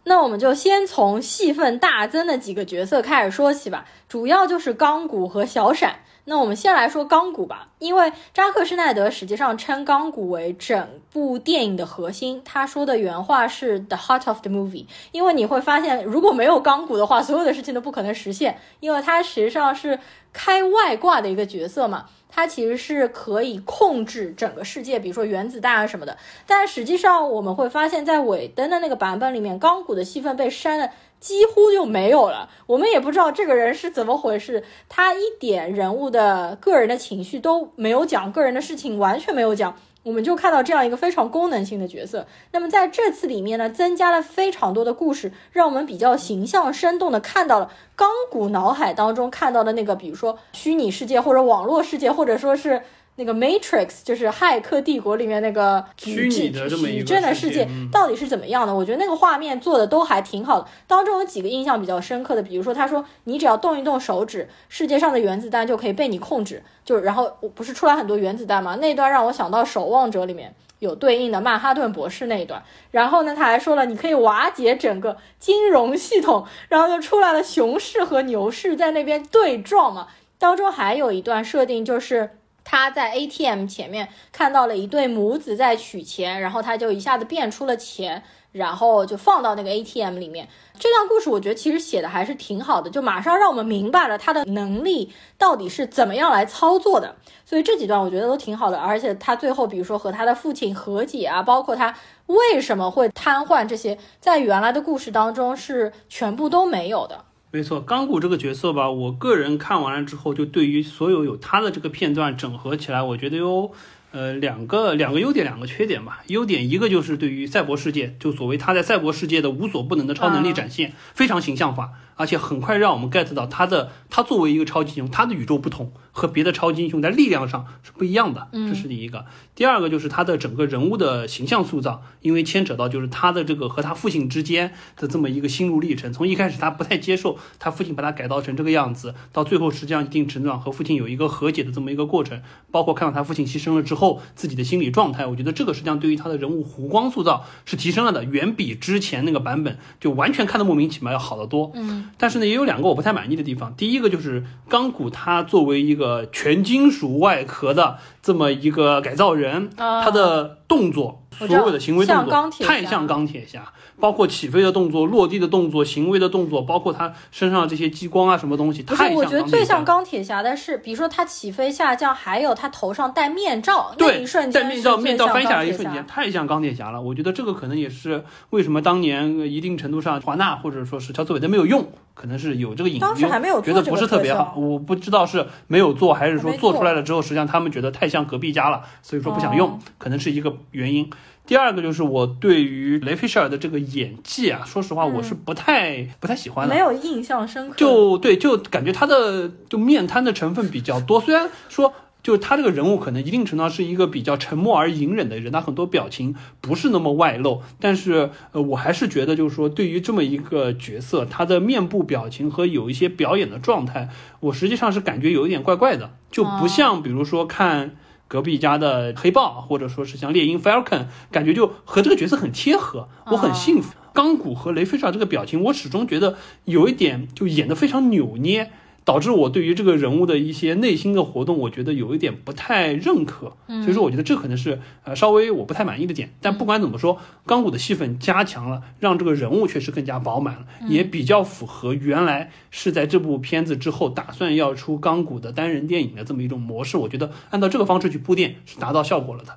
那我们就先从戏份大增的几个角色开始说起吧，主要就是钢骨和小闪。那我们先来说钢骨吧，因为扎克施奈德实际上称钢骨为整部电影的核心。他说的原话是 “the heart of the movie”，因为你会发现，如果没有钢骨的话，所有的事情都不可能实现，因为它实际上是开外挂的一个角色嘛，他其实是可以控制整个世界，比如说原子弹啊什么的。但实际上我们会发现，在尾灯的那个版本里面，钢骨的戏份被删的。几乎就没有了，我们也不知道这个人是怎么回事，他一点人物的个人的情绪都没有讲，个人的事情完全没有讲，我们就看到这样一个非常功能性的角色。那么在这次里面呢，增加了非常多的故事，让我们比较形象生动的看到了钢骨脑海当中看到的那个，比如说虚拟世界或者网络世界，或者说是。那个 Matrix 就是《骇客帝国》里面那个矩阵的矩阵的世界到底是怎么样的？我觉得那个画面做的都还挺好的。当中有几个印象比较深刻的，比如说他说你只要动一动手指，世界上的原子弹就可以被你控制。就然后不是出来很多原子弹嘛？那段让我想到《守望者》里面有对应的曼哈顿博士那一段。然后呢，他还说了你可以瓦解整个金融系统，然后就出来了熊市和牛市在那边对撞嘛。当中还有一段设定就是。他在 ATM 前面看到了一对母子在取钱，然后他就一下子变出了钱，然后就放到那个 ATM 里面。这段故事我觉得其实写的还是挺好的，就马上让我们明白了他的能力到底是怎么样来操作的。所以这几段我觉得都挺好的，而且他最后比如说和他的父亲和解啊，包括他为什么会瘫痪这些，在原来的故事当中是全部都没有的。没错，钢骨这个角色吧，我个人看完了之后，就对于所有有他的这个片段整合起来，我觉得有，呃，两个两个优点，两个缺点吧。优点一个就是对于赛博世界，就所谓他在赛博世界的无所不能的超能力展现，非常形象化，而且很快让我们 get 到他的他作为一个超级英雄，他的与众不同。和别的超级英雄在力量上是不一样的，这是第一个。第二个就是他的整个人物的形象塑造，因为牵扯到就是他的这个和他父亲之间的这么一个心路历程。从一开始他不太接受他父亲把他改造成这个样子，到最后实际上一定程度上和父亲有一个和解的这么一个过程。包括看到他父亲牺牲了之后自己的心理状态，我觉得这个实际上对于他的人物弧光塑造是提升了的，远比之前那个版本就完全看得莫名其妙要好得多。嗯，但是呢，也有两个我不太满意的地方。第一个就是钢骨他作为一个呃，全金属外壳的这么一个改造人，他的动作，所有的行为动作太像钢铁侠。包括起飞的动作、落地的动作、行为的动作，包括他身上这些激光啊，什么东西，太像我觉得最像钢铁侠的是，比如说他起飞下降，还有他头上戴面罩那一瞬间，戴面罩，面罩翻下来一瞬间，太像钢铁侠了。我觉得这个可能也是为什么当年一定程度上华纳或者说是乔斯韦德没有用，可能是有这个隐当时还没有觉得不是特别好。我不知道是没有做，还是说做出来了之后，实际上他们觉得太像隔壁家了，所以说不想用，可能是一个原因。第二个就是我对于雷菲舍尔的这个演技啊，说实话我是不太不太喜欢的，没有印象深刻。就对，就感觉他的就面瘫的成分比较多。虽然说，就是他这个人物可能一定程度上是一个比较沉默而隐忍的人，他很多表情不是那么外露。但是，呃，我还是觉得，就是说，对于这么一个角色，他的面部表情和有一些表演的状态，我实际上是感觉有一点怪怪的，就不像比如说看。隔壁家的黑豹，或者说是像猎鹰 Falcon，感觉就和这个角色很贴合，我很幸福。钢骨和雷菲尔这个表情，我始终觉得有一点就演得非常扭捏。导致我对于这个人物的一些内心的活动，我觉得有一点不太认可。所以说，我觉得这可能是呃稍微我不太满意的点。但不管怎么说，钢骨的戏份加强了，让这个人物确实更加饱满了，也比较符合原来是在这部片子之后打算要出钢骨的单人电影的这么一种模式。我觉得按照这个方式去铺垫，是达到效果了的。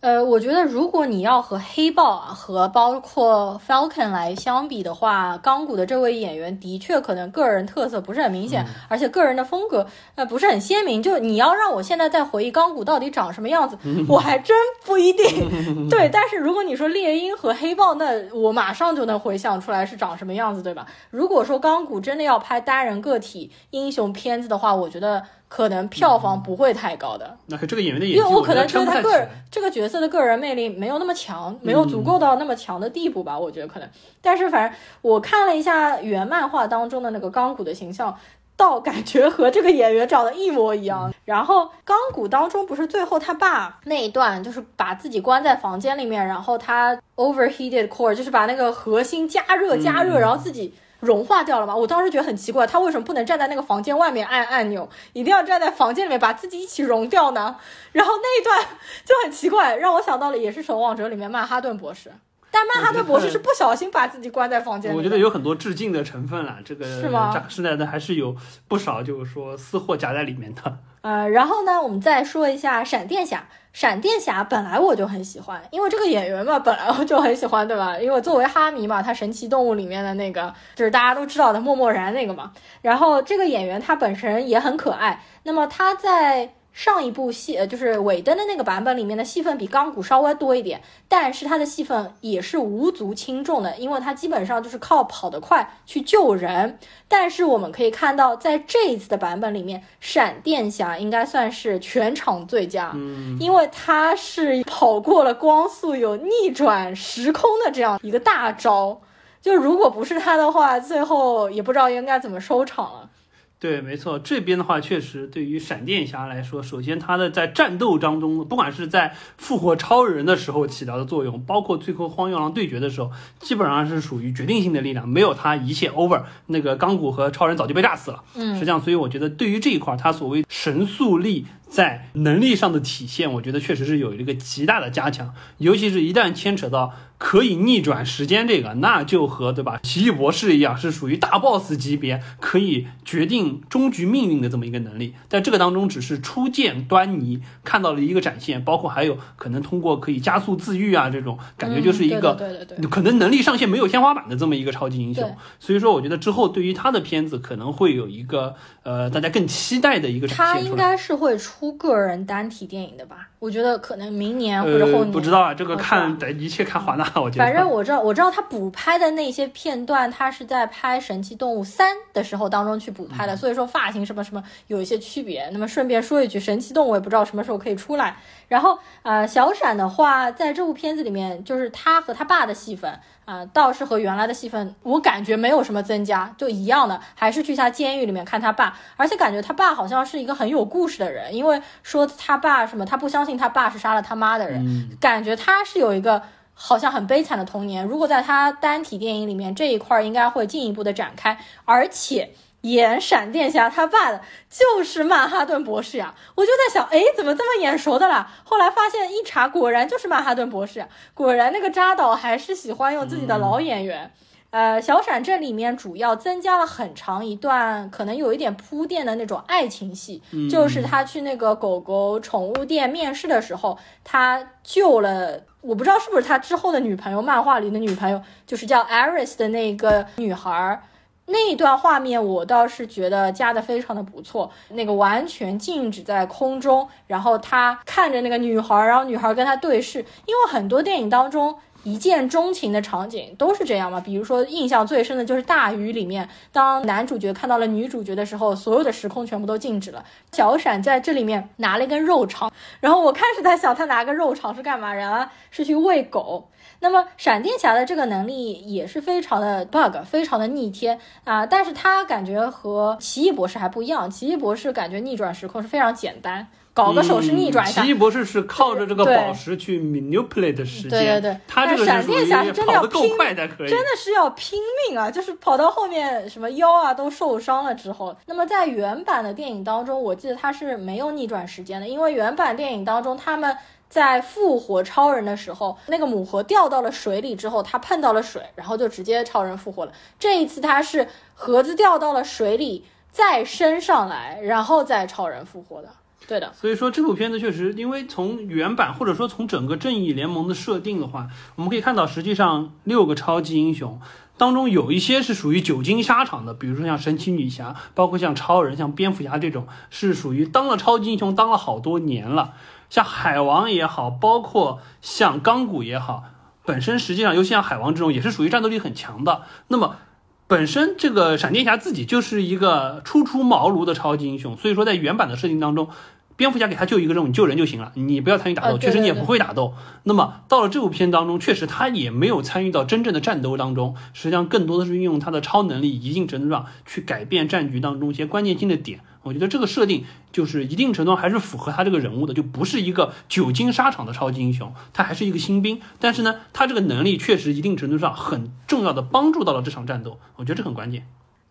呃，我觉得如果你要和黑豹啊和包括 Falcon 来相比的话，钢骨的这位演员的确可能个人特色不是很明显，而且个人的风格呃不是很鲜明。就你要让我现在再回忆钢骨到底长什么样子，我还真不一定。对，但是如果你说猎鹰和黑豹，那我马上就能回想出来是长什么样子，对吧？如果说钢骨真的要拍单人个体英雄片子的话，我觉得。可能票房不会太高的，那这个演员的演技，因为我可能觉得他个人这个角色的个人魅力没有那么强，没有足够到那么强的地步吧，我觉得可能。但是反正我看了一下原漫画当中的那个钢骨的形象，倒感觉和这个演员长得一模一样。然后钢骨当中不是最后他爸那一段，就是把自己关在房间里面，然后他 overheated core，就是把那个核心加热加热，然后自己。融化掉了吗？我当时觉得很奇怪，他为什么不能站在那个房间外面按按钮，一定要站在房间里面把自己一起融掉呢？然后那一段就很奇怪，让我想到了也是《守望者》里面曼哈顿博士，但曼哈顿博士是不小心把自己关在房间里。我觉得有很多致敬的成分了，这个是吗？展示的还是有不少，就是说私货夹在里面的。呃，然后呢，我们再说一下闪电侠。闪电侠本来我就很喜欢，因为这个演员嘛，本来我就很喜欢，对吧？因为作为哈迷嘛，他神奇动物里面的那个就是大家都知道的默默然那个嘛。然后这个演员他本身也很可爱，那么他在。上一部戏，呃，就是尾灯的那个版本里面的戏份比钢骨稍微多一点，但是他的戏份也是无足轻重的，因为他基本上就是靠跑得快去救人。但是我们可以看到，在这一次的版本里面，闪电侠应该算是全场最佳，嗯，因为他是跑过了光速，有逆转时空的这样一个大招，就如果不是他的话，最后也不知道应该怎么收场了。对，没错，这边的话确实对于闪电侠来说，首先他的在战斗当中，不管是在复活超人的时候起到的作用，包括最后荒原狼对决的时候，基本上是属于决定性的力量，没有他一切 over，那个钢骨和超人早就被炸死了。嗯，实际上，所以我觉得对于这一块，他所谓神速力。在能力上的体现，我觉得确实是有一个极大的加强，尤其是一旦牵扯到可以逆转时间这个，那就和对吧奇异博士一样，是属于大 boss 级别，可以决定终局命运的这么一个能力。在这个当中，只是初见端倪，看到了一个展现，包括还有可能通过可以加速自愈啊这种感觉，就是一个对对对，可能能力上限没有天花板的这么一个超级英雄。所以说，我觉得之后对于他的片子可能会有一个呃大家更期待的一个展现他应该是会出。出个人单体电影的吧，我觉得可能明年或者后年，不知道啊，这个看得一切看华纳，我觉得。反正我知道，我知道他补拍的那些片段，他是在拍《神奇动物三》的时候当中去补拍的，所以说发型什么什么有一些区别。那么顺便说一句，《神奇动物》也不知道什么时候可以出来。然后呃，小闪的话，在这部片子里面，就是他和他爸的戏份。啊，倒是和原来的戏份，我感觉没有什么增加，就一样的，还是去他监狱里面看他爸，而且感觉他爸好像是一个很有故事的人，因为说他爸什么，他不相信他爸是杀了他妈的人，感觉他是有一个好像很悲惨的童年。如果在他单体电影里面这一块，应该会进一步的展开，而且。演闪电侠他爸的就是曼哈顿博士呀，我就在想，哎，怎么这么眼熟的啦？后来发现一查，果然就是曼哈顿博士。果然那个扎导还是喜欢用自己的老演员。呃，小闪这里面主要增加了很长一段，可能有一点铺垫的那种爱情戏，就是他去那个狗狗宠物店面试的时候，他救了，我不知道是不是他之后的女朋友，漫画里的女朋友，就是叫 Iris 的那个女孩。那一段画面我倒是觉得加的非常的不错，那个完全静止在空中，然后他看着那个女孩，然后女孩跟他对视，因为很多电影当中一见钟情的场景都是这样嘛，比如说印象最深的就是《大鱼》里面，当男主角看到了女主角的时候，所有的时空全部都静止了。小闪在这里面拿了一根肉肠，然后我开始在想他拿个肉肠是干嘛？原来是去喂狗。那么闪电侠的这个能力也是非常的 bug，非常的逆天啊！但是他感觉和奇异博士还不一样，奇异博士感觉逆转时空是非常简单，搞个手势逆转一下。奇异博士是靠着这个宝石去 manipulate 时间，对对对他这个但闪电侠是真的要够拼快才可以。真的是要拼命啊！就是跑到后面什么腰啊都受伤了之后，那么在原版的电影当中，我记得他是没有逆转时间的，因为原版电影当中他们。在复活超人的时候，那个母盒掉到了水里之后，他碰到了水，然后就直接超人复活了。这一次他是盒子掉到了水里，再升上来，然后再超人复活的。对的，所以说这部片子确实，因为从原版或者说从整个正义联盟的设定的话，我们可以看到，实际上六个超级英雄当中有一些是属于久经沙场的，比如说像神奇女侠，包括像超人、像蝙蝠侠这种，是属于当了超级英雄当了好多年了。像海王也好，包括像钢骨也好，本身实际上，尤其像海王这种，也是属于战斗力很强的。那么。本身这个闪电侠自己就是一个初出茅庐的超级英雄，所以说在原版的设定当中，蝙蝠侠给他就一个任务，你救人就行了，你不要参与打斗，确实你也不会打斗。那么到了这部片当中，确实他也没有参与到真正的战斗当中，实际上更多的是运用他的超能力，一定程度上去改变战局当中一些关键性的点。我觉得这个设定就是一定程度上还是符合他这个人物的，就不是一个久经沙场的超级英雄，他还是一个新兵。但是呢，他这个能力确实一定程度上很重要的帮助到了这场战斗，我觉得这很关键。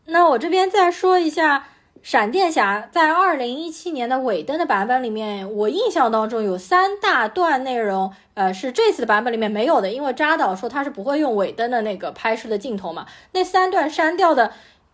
那我这边再说一下，闪电侠在二零一七年的尾灯的版本里面，我印象当中有三大段内容，呃，是这次的版本里面没有的，因为扎导说他是不会用尾灯的那个拍摄的镜头嘛，那三段删掉的。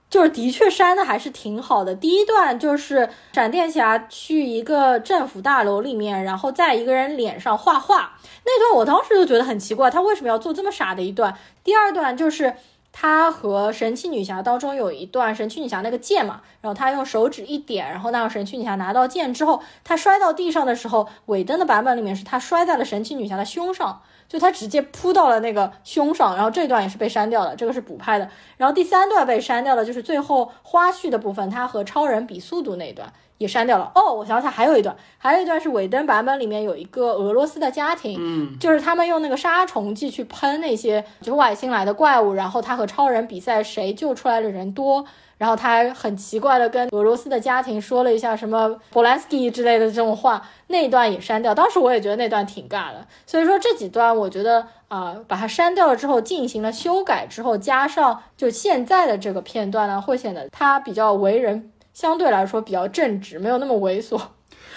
就是的确删的还是挺好的。第一段就是闪电侠去一个政府大楼里面，然后在一个人脸上画画，那段我当时就觉得很奇怪，他为什么要做这么傻的一段？第二段就是他和神奇女侠当中有一段，神奇女侠那个剑嘛，然后他用手指一点，然后让神奇女侠拿到剑之后，他摔到地上的时候，尾灯的版本里面是他摔在了神奇女侠的胸上，就他直接扑到了那个胸上，然后这段也是被删掉的，这个是补拍的。然后第三段被删掉的就是最后花絮的部分，他和超人比速度那一段也删掉了。哦，我想起来还有一段，还有一段是尾灯版本里面有一个俄罗斯的家庭，嗯，就是他们用那个杀虫剂去喷那些就是外星来的怪物，然后他和超人比赛谁救出来的人多。然后他还很奇怪的跟俄罗斯的家庭说了一下什么 Polanski 之类的这种话，那一段也删掉。当时我也觉得那段挺尬的，所以说这几段我觉得啊、呃把它删掉了之后进行了修改之后，加上就现在的这个片段呢，会显得他比较为人相对来说比较正直，没有那么猥琐。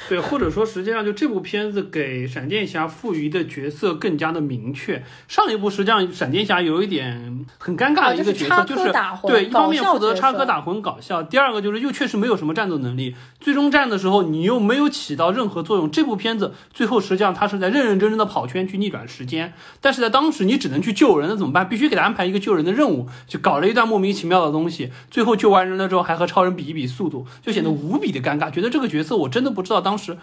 对，或者说实际上就这部片子给闪电侠赋予的角色更加的明确。上一部实际上闪电侠有一点很尴尬的一个角色，啊就就是对，一方面负责插科打诨搞笑，第二个就是又确实没有什么战斗能力。最终战的时候你又没有起到任何作用。这部片子最后实际上他是在认认真真的跑圈去逆转时间，但是在当时你只能去救人，那怎么办？必须给他安排一个救人的任务，就搞了一段莫名其妙的东西。最后救完人了之后，还和超人比一比速度，就显得无比的尴尬。觉得这个角色我真的不知道当时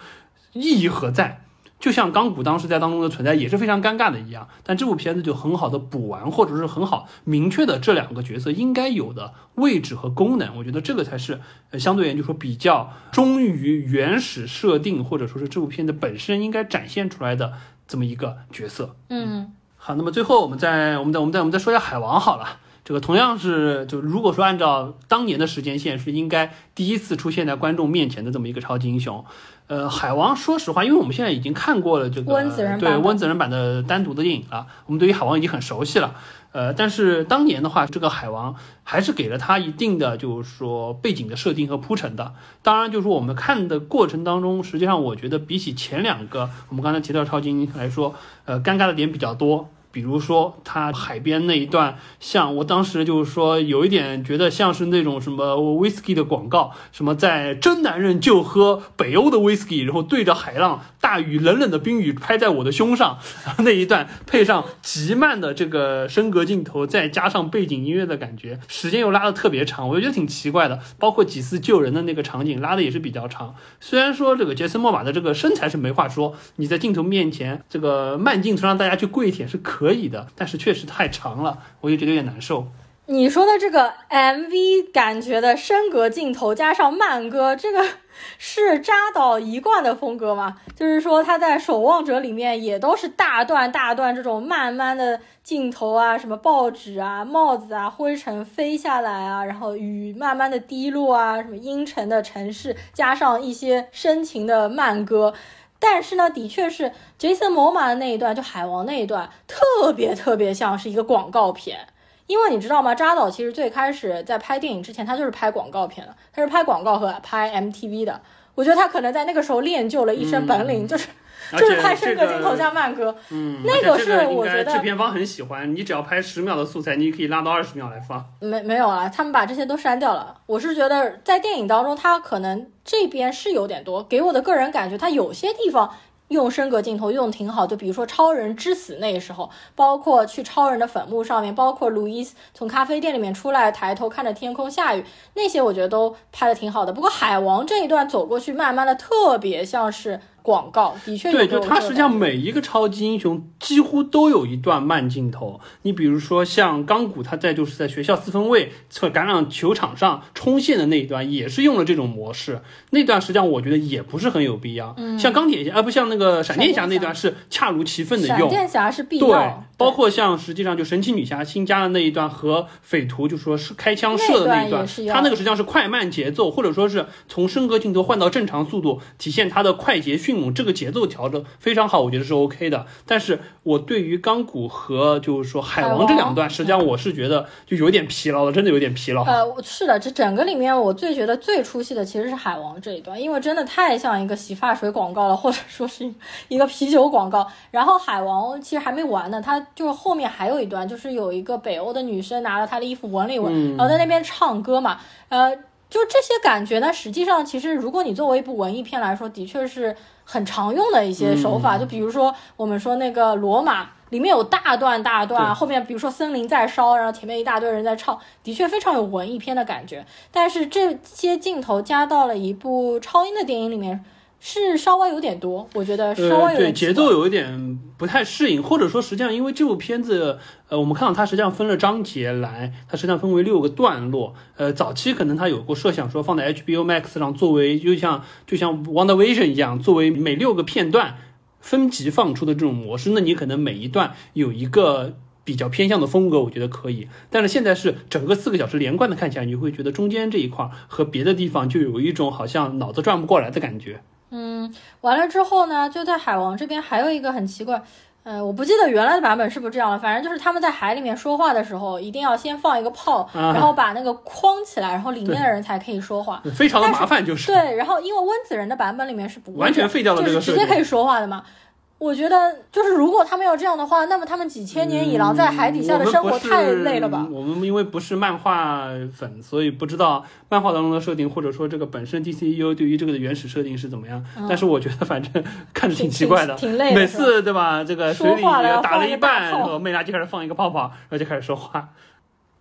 意义何在。就像钢骨当时在当中的存在也是非常尴尬的一样，但这部片子就很好的补完，或者是很好明确的这两个角色应该有的位置和功能，我觉得这个才是呃相对而言就说比较忠于原始设定，或者说是这部片子本身应该展现出来的这么一个角色。嗯，好，那么最后我们再我们再我们再我们再说一下海王好了。这个同样是，就如果说按照当年的时间线，是应该第一次出现在观众面前的这么一个超级英雄。呃，海王，说实话，因为我们现在已经看过了这个温子仁对温子仁版的单独的电影了，我们对于海王已经很熟悉了。呃，但是当年的话，这个海王还是给了他一定的，就是说背景的设定和铺陈的。当然，就是说我们看的过程当中，实际上我觉得比起前两个我们刚才提到超级英雄来说，呃，尴尬的点比较多。比如说他海边那一段，像我当时就是说有一点觉得像是那种什么 whisky 的广告，什么在真男人就喝北欧的 whisky，然后对着海浪、大雨、冷冷的冰雨拍在我的胸上，那一段配上极慢的这个升格镜头，再加上背景音乐的感觉，时间又拉的特别长，我就觉得挺奇怪的。包括几次救人的那个场景拉的也是比较长。虽然说这个杰森·莫玛的这个身材是没话说，你在镜头面前这个慢镜头让大家去跪舔是可可以的，但是确实太长了，我就觉得有点难受。你说的这个 MV 感觉的升格镜头加上慢歌，这个是扎导一贯的风格吗？就是说他在《守望者》里面也都是大段大段这种慢慢的镜头啊，什么报纸啊、帽子啊、灰尘飞下来啊，然后雨慢慢的滴落啊，什么阴沉的城市，加上一些深情的慢歌。但是呢，的确是杰森·摩玛的那一段，就海王那一段，特别特别像是一个广告片。因为你知道吗？扎导其实最开始在拍电影之前，他就是拍广告片的，他是拍广告和拍 MTV 的。我觉得他可能在那个时候练就了一身本领，就是就是拍申个镜头加慢歌。嗯，那个是我觉得制片方很喜欢。你只要拍十秒的素材，你可以拉到二十秒来放。没没有啊，他们把这些都删掉了。我是觉得在电影当中，他可能这边是有点多，给我的个人感觉，他有些地方。用升格镜头用挺好，就比如说超人之死那个时候，包括去超人的坟墓上面，包括路易斯从咖啡店里面出来，抬头看着天空下雨，那些我觉得都拍的挺好的。不过海王这一段走过去，慢慢的特别像是。广告的确对，就它实际上每一个超级英雄几乎都有一段慢镜头。你比如说像钢骨，他在就是在学校四分卫测橄榄球场上冲线的那一段，也是用了这种模式。那段实际上我觉得也不是很有必要。嗯，像钢铁侠，啊不像那个闪电侠那段是恰如其分的用。闪电侠是必要。对，包括像实际上就神奇女侠新加的那一段和匪徒就说是开枪射的那一段，他那个实际上是快慢节奏，或者说是从升格镜头换到正常速度，体现他的快捷迅猛。这个节奏调的非常好，我觉得是 OK 的。但是我对于钢骨和就是说海王这两段，实际上我是觉得就有点疲劳了，真的有点疲劳。呃，是的，这整个里面我最觉得最出戏的其实是海王这一段，因为真的太像一个洗发水广告了，或者说是一个啤酒广告。然后海王其实还没完呢，他就是后面还有一段，就是有一个北欧的女生拿了她的衣服闻了一闻，然后在那边唱歌嘛，呃。就这些感觉呢，实际上其实如果你作为一部文艺片来说，的确是很常用的一些手法。就比如说我们说那个罗马里面有大段大段，后面比如说森林在烧，然后前面一大堆人在唱，的确非常有文艺片的感觉。但是这些镜头加到了一部超英的电影里面。是稍微有点多，我觉得稍微有点对节奏有一点不太适应，或者说实际上因为这部片子，呃，我们看到它实际上分了章节来，它实际上分为六个段落。呃，早期可能它有过设想说放在 HBO Max 上作为就像就像 Wonder Vision 一样，作为每六个片段分级放出的这种模式，那你可能每一段有一个比较偏向的风格，我觉得可以。但是现在是整个四个小时连贯的看起来，你会觉得中间这一块和别的地方就有一种好像脑子转不过来的感觉。嗯，完了之后呢，就在海王这边还有一个很奇怪，呃，我不记得原来的版本是不是这样了，反正就是他们在海里面说话的时候，一定要先放一个炮，然后把那个框起来，然后里面的人才可以说话，非常的麻烦，就是对。然后因为温子仁的版本里面是不完全废掉了这个直接可以说话的嘛。我觉得就是，如果他们要这样的话，那么他们几千年以来在海底下的生活太累了吧？我们因为不是漫画粉，所以不知道漫画当中的设定，或者说这个本身 DCU 对于这个的原始设定是怎么样。但是我觉得反正看着挺奇怪的，挺累。每次对吧？这个水里打了一半，然后梅拉就开始放一个泡泡，然后就开始说话。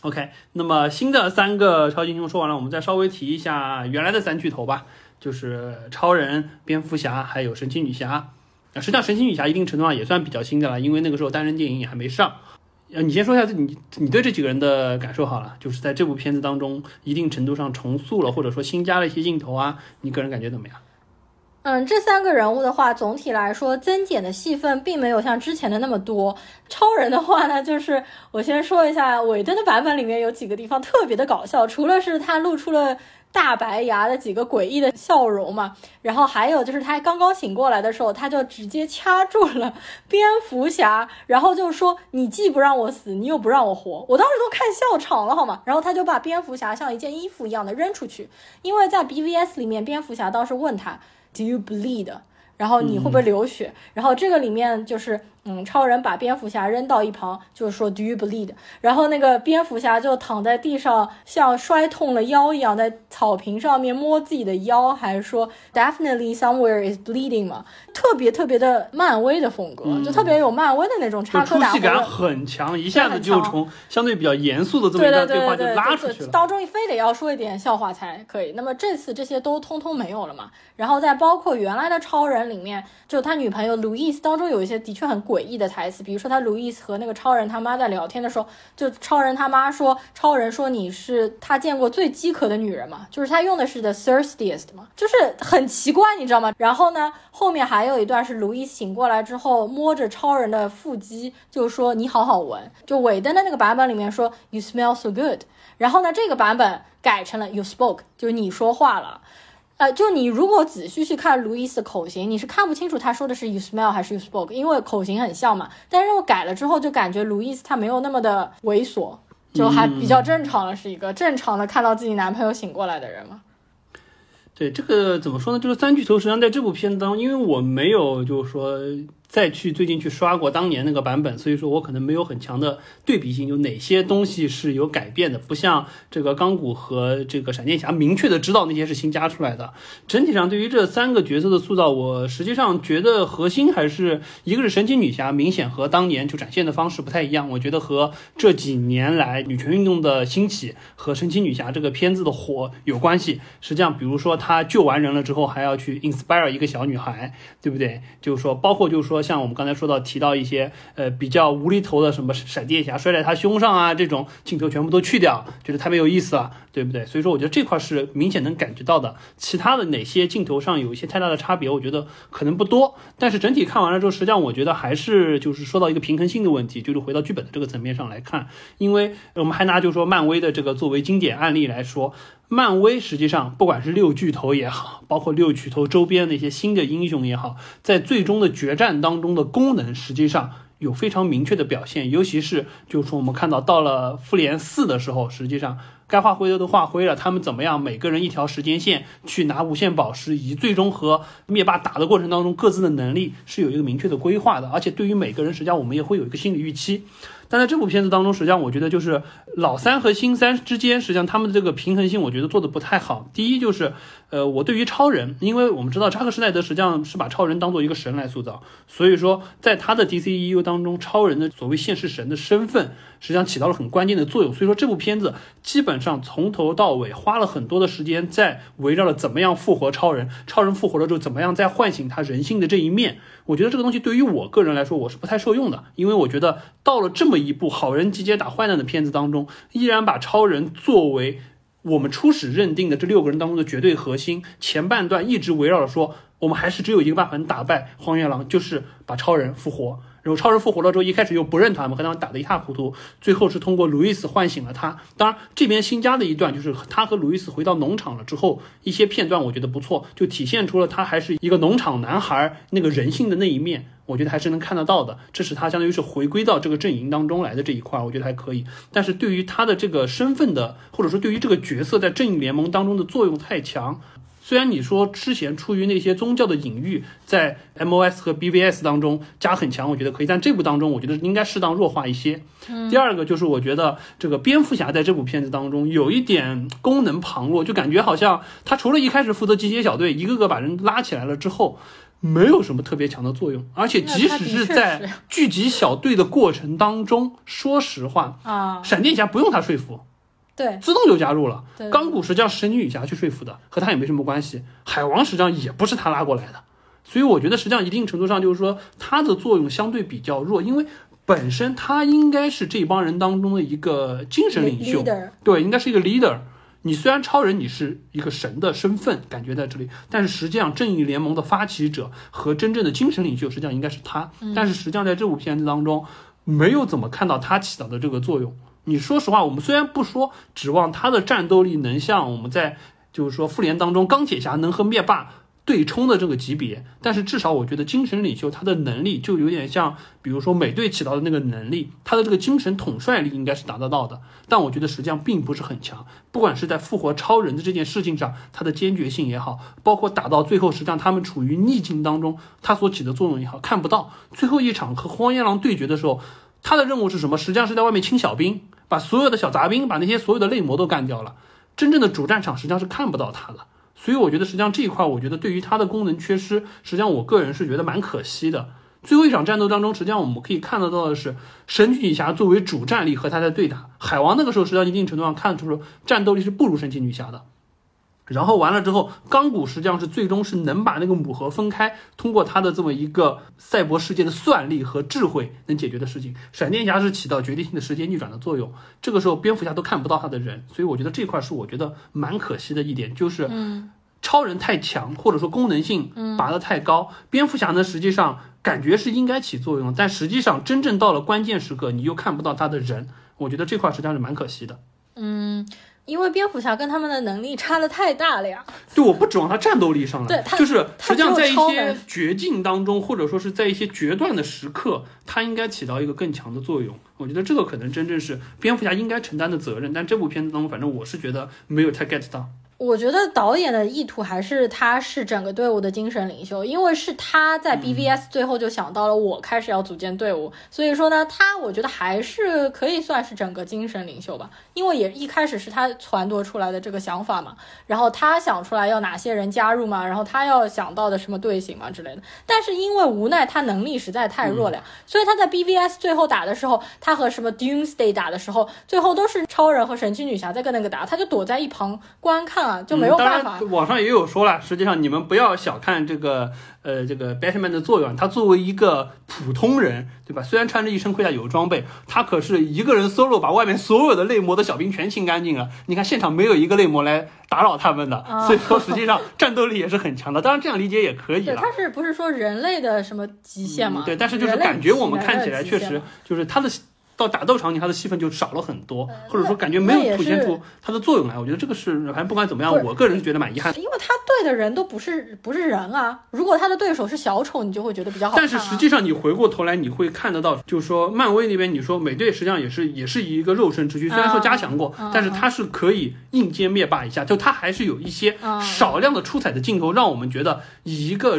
OK，那么新的三个超级英雄说完了，我们再稍微提一下原来的三巨头吧，就是超人、蝙蝠侠还有神奇女侠。实际上，神奇女侠一定程度上也算比较新的了，因为那个时候单人电影也还没上。呃，你先说一下你你对这几个人的感受好了，就是在这部片子当中，一定程度上重塑了或者说新加了一些镜头啊，你个人感觉怎么样？嗯，这三个人物的话，总体来说增减的戏份并没有像之前的那么多。超人的话呢，就是我先说一下，韦登的版本里面有几个地方特别的搞笑，除了是他露出了。大白牙的几个诡异的笑容嘛，然后还有就是他刚刚醒过来的时候，他就直接掐住了蝙蝠侠，然后就说你既不让我死，你又不让我活，我当时都看笑场了好吗？然后他就把蝙蝠侠像一件衣服一样的扔出去，因为在 BVS 里面，蝙蝠侠当时问他 Do you bleed？然后你会不会流血？然后这个里面就是。嗯，超人把蝙蝠侠扔到一旁，就是说 Do you bleed？然后那个蝙蝠侠就躺在地上，像摔痛了腰一样，在草坪上面摸自己的腰，还说 Definitely somewhere is bleeding 嘛，特别特别的漫威的风格，就特别有漫威的那种插科打诨感很强，一下子就从相对比较严肃的这么一段对话就拉出去了，当中非得要说一点笑话才可以。那么这次这些都通通没有了嘛？然后在包括原来的超人里面，就他女朋友路易斯当中有一些的确很诡。诡异的台词，比如说他路易斯和那个超人他妈在聊天的时候，就超人他妈说，超人说你是他见过最饥渴的女人嘛，就是他用的是 the thirstiest 嘛，就是很奇怪，你知道吗？然后呢，后面还有一段是路易斯醒过来之后摸着超人的腹肌，就说你好好闻。就尾灯的那个版本里面说 you smell so good，然后呢，这个版本改成了 you spoke，就是你说话了。呃，就你如果仔细去看路易斯的口型，你是看不清楚他说的是 you smell 还是 you spoke，因为口型很像嘛。但是我改了之后，就感觉路易斯他没有那么的猥琐，就还比较正常了，是一个正常的看到自己男朋友醒过来的人嘛。对这个怎么说呢？就是三巨头实际上在这部片子当中，因为我没有就是说。再去最近去刷过当年那个版本，所以说我可能没有很强的对比性，有哪些东西是有改变的，不像这个钢骨和这个闪电侠明确的知道那些是新加出来的。整体上对于这三个角色的塑造，我实际上觉得核心还是一个是神奇女侠，明显和当年就展现的方式不太一样。我觉得和这几年来女权运动的兴起和神奇女侠这个片子的火有关系。实际上，比如说她救完人了之后，还要去 inspire 一个小女孩，对不对？就是说，包括就是说。像我们刚才说到提到一些呃比较无厘头的什么闪电侠摔在他胸上啊这种镜头全部都去掉，觉得太没有意思了，对不对？所以说我觉得这块是明显能感觉到的。其他的哪些镜头上有一些太大的差别，我觉得可能不多。但是整体看完了之后，实际上我觉得还是就是说到一个平衡性的问题，就是回到剧本的这个层面上来看，因为我们还拿就是说漫威的这个作为经典案例来说。漫威实际上，不管是六巨头也好，包括六巨头周边的一些新的英雄也好，在最终的决战当中的功能，实际上有非常明确的表现。尤其是，就是说我们看到到了复联四的时候，实际上该画灰的都画灰了，他们怎么样？每个人一条时间线去拿无限宝石，以及最终和灭霸打的过程当中各自的能力是有一个明确的规划的。而且对于每个人，实际上我们也会有一个心理预期。但在这部片子当中，实际上我觉得就是老三和新三之间，实际上他们的这个平衡性，我觉得做的不太好。第一就是，呃，我对于超人，因为我们知道扎克施奈德实际上是把超人当做一个神来塑造，所以说在他的 DCEU 当中，超人的所谓现世神的身份，实际上起到了很关键的作用。所以说这部片子基本上从头到尾花了很多的时间在围绕着怎么样复活超人，超人复活了之后怎么样再唤醒他人性的这一面。我觉得这个东西对于我个人来说，我是不太受用的，因为我觉得到了这么一部好人集结打坏蛋的片子当中，依然把超人作为我们初始认定的这六个人当中的绝对核心，前半段一直围绕着说，我们还是只有一个办法能打败荒原狼，就是把超人复活。然后超人复活了之后，一开始又不认他们，和他们打得一塌糊涂。最后是通过路易斯唤醒了他。当然，这边新加的一段就是他和路易斯回到农场了之后，一些片段我觉得不错，就体现出了他还是一个农场男孩那个人性的那一面，我觉得还是能看得到的。这是他相当于是回归到这个阵营当中来的这一块，我觉得还可以。但是对于他的这个身份的，或者说对于这个角色在正义联盟当中的作用太强。虽然你说之前出于那些宗教的隐喻，在 MOS 和 BVS 当中加很强，我觉得可以，但这部当中我觉得应该适当弱化一些。第二个就是我觉得这个蝙蝠侠在这部片子当中有一点功能旁落，就感觉好像他除了一开始负责集结小队，一个个把人拉起来了之后，没有什么特别强的作用。而且即使是在聚集小队的过程当中，说实话啊，闪电侠不用他说服。对，自动就加入了。钢骨实际上是神奇女侠去说服的，和他也没什么关系。海王实际上也不是他拉过来的，所以我觉得实际上一定程度上就是说他的作用相对比较弱，因为本身他应该是这帮人当中的一个精神领袖，对，应该是一个 leader。你虽然超人，你是一个神的身份，感觉在这里，但是实际上正义联盟的发起者和真正的精神领袖实际上应该是他，但是实际上在这部片子当中没有怎么看到他起到的这个作用。你说实话，我们虽然不说指望他的战斗力能像我们在就是说复联当中钢铁侠能和灭霸对冲的这个级别，但是至少我觉得精神领袖他的能力就有点像，比如说美队起到的那个能力，他的这个精神统帅力应该是达得到的。但我觉得实际上并不是很强，不管是在复活超人的这件事情上，他的坚决性也好，包括打到最后实际上他们处于逆境当中，他所起的作用也好，看不到。最后一场和荒野狼对决的时候，他的任务是什么？实际上是在外面清小兵。把所有的小杂兵，把那些所有的类魔都干掉了。真正的主战场实际上是看不到他的，所以我觉得实际上这一块，我觉得对于他的功能缺失，实际上我个人是觉得蛮可惜的。最后一场战斗当中，实际上我们可以看得到的是，神奇女侠作为主战力和他在对打海王，那个时候实际上一定程度上看得出战斗力是不如神奇女侠的。然后完了之后，钢骨实际上是最终是能把那个母核分开，通过他的这么一个赛博世界的算力和智慧能解决的事情。闪电侠是起到决定性的时间逆转的作用，这个时候蝙蝠侠都看不到他的人，所以我觉得这块是我觉得蛮可惜的一点，就是超人太强，或者说功能性拔得太高，蝙蝠侠呢实际上感觉是应该起作用，但实际上真正到了关键时刻，你又看不到他的人，我觉得这块实际上是蛮可惜的。嗯，因为蝙蝠侠跟他们的能力差的太大了呀。对，我不指望他战斗力上来，对他就是实际上在一些绝境当中，或者说是在一些决断的时刻，他应该起到一个更强的作用。我觉得这个可能真正是蝙蝠侠应该承担的责任，但这部片子当中，反正我是觉得没有太 get 到。我觉得导演的意图还是他是整个队伍的精神领袖，因为是他在 BVS 最后就想到了我开始要组建队伍，所以说呢，他我觉得还是可以算是整个精神领袖吧，因为也一开始是他传达出来的这个想法嘛，然后他想出来要哪些人加入嘛，然后他要想到的什么队形嘛之类的，但是因为无奈他能力实在太弱了呀，所以他在 BVS 最后打的时候，他和什么 Doomsday 打的时候，最后都是超人和神奇女侠在跟那个打，他就躲在一旁观看啊，就没有办法。然，网上也有说了，实际上你们不要小看这个呃这个 Batman 的作用，他作为一个普通人，对吧？虽然穿着一身盔甲有装备，他可是一个人 solo 把外面所有的类魔的小兵全清干净了。你看现场没有一个类魔来打扰他们的，啊所以说实际上战斗力也是很强的。当然这样理解也可以，了。他是不是说人类的什么极限嘛？嗯对，但是就是感觉我们看起来确实就是他的到打斗场景，他的戏份就少了很多，或者说感觉没有凸显出他的作用来。我觉得这个是，反正不管怎么样我个人是觉得蛮遗憾的。因为他对的人都不是不是人啊。如果他的对手是小丑，你就会觉得比较好、啊。但是实际上，你回过头来，你会看得到，就是说，漫威那边你说美队实际上也是也是一个肉身之躯，虽然说加强过，嗯但是他是可以硬接灭霸一下，就他还是有一些嗯少量的出彩的镜头，让我们觉得以一个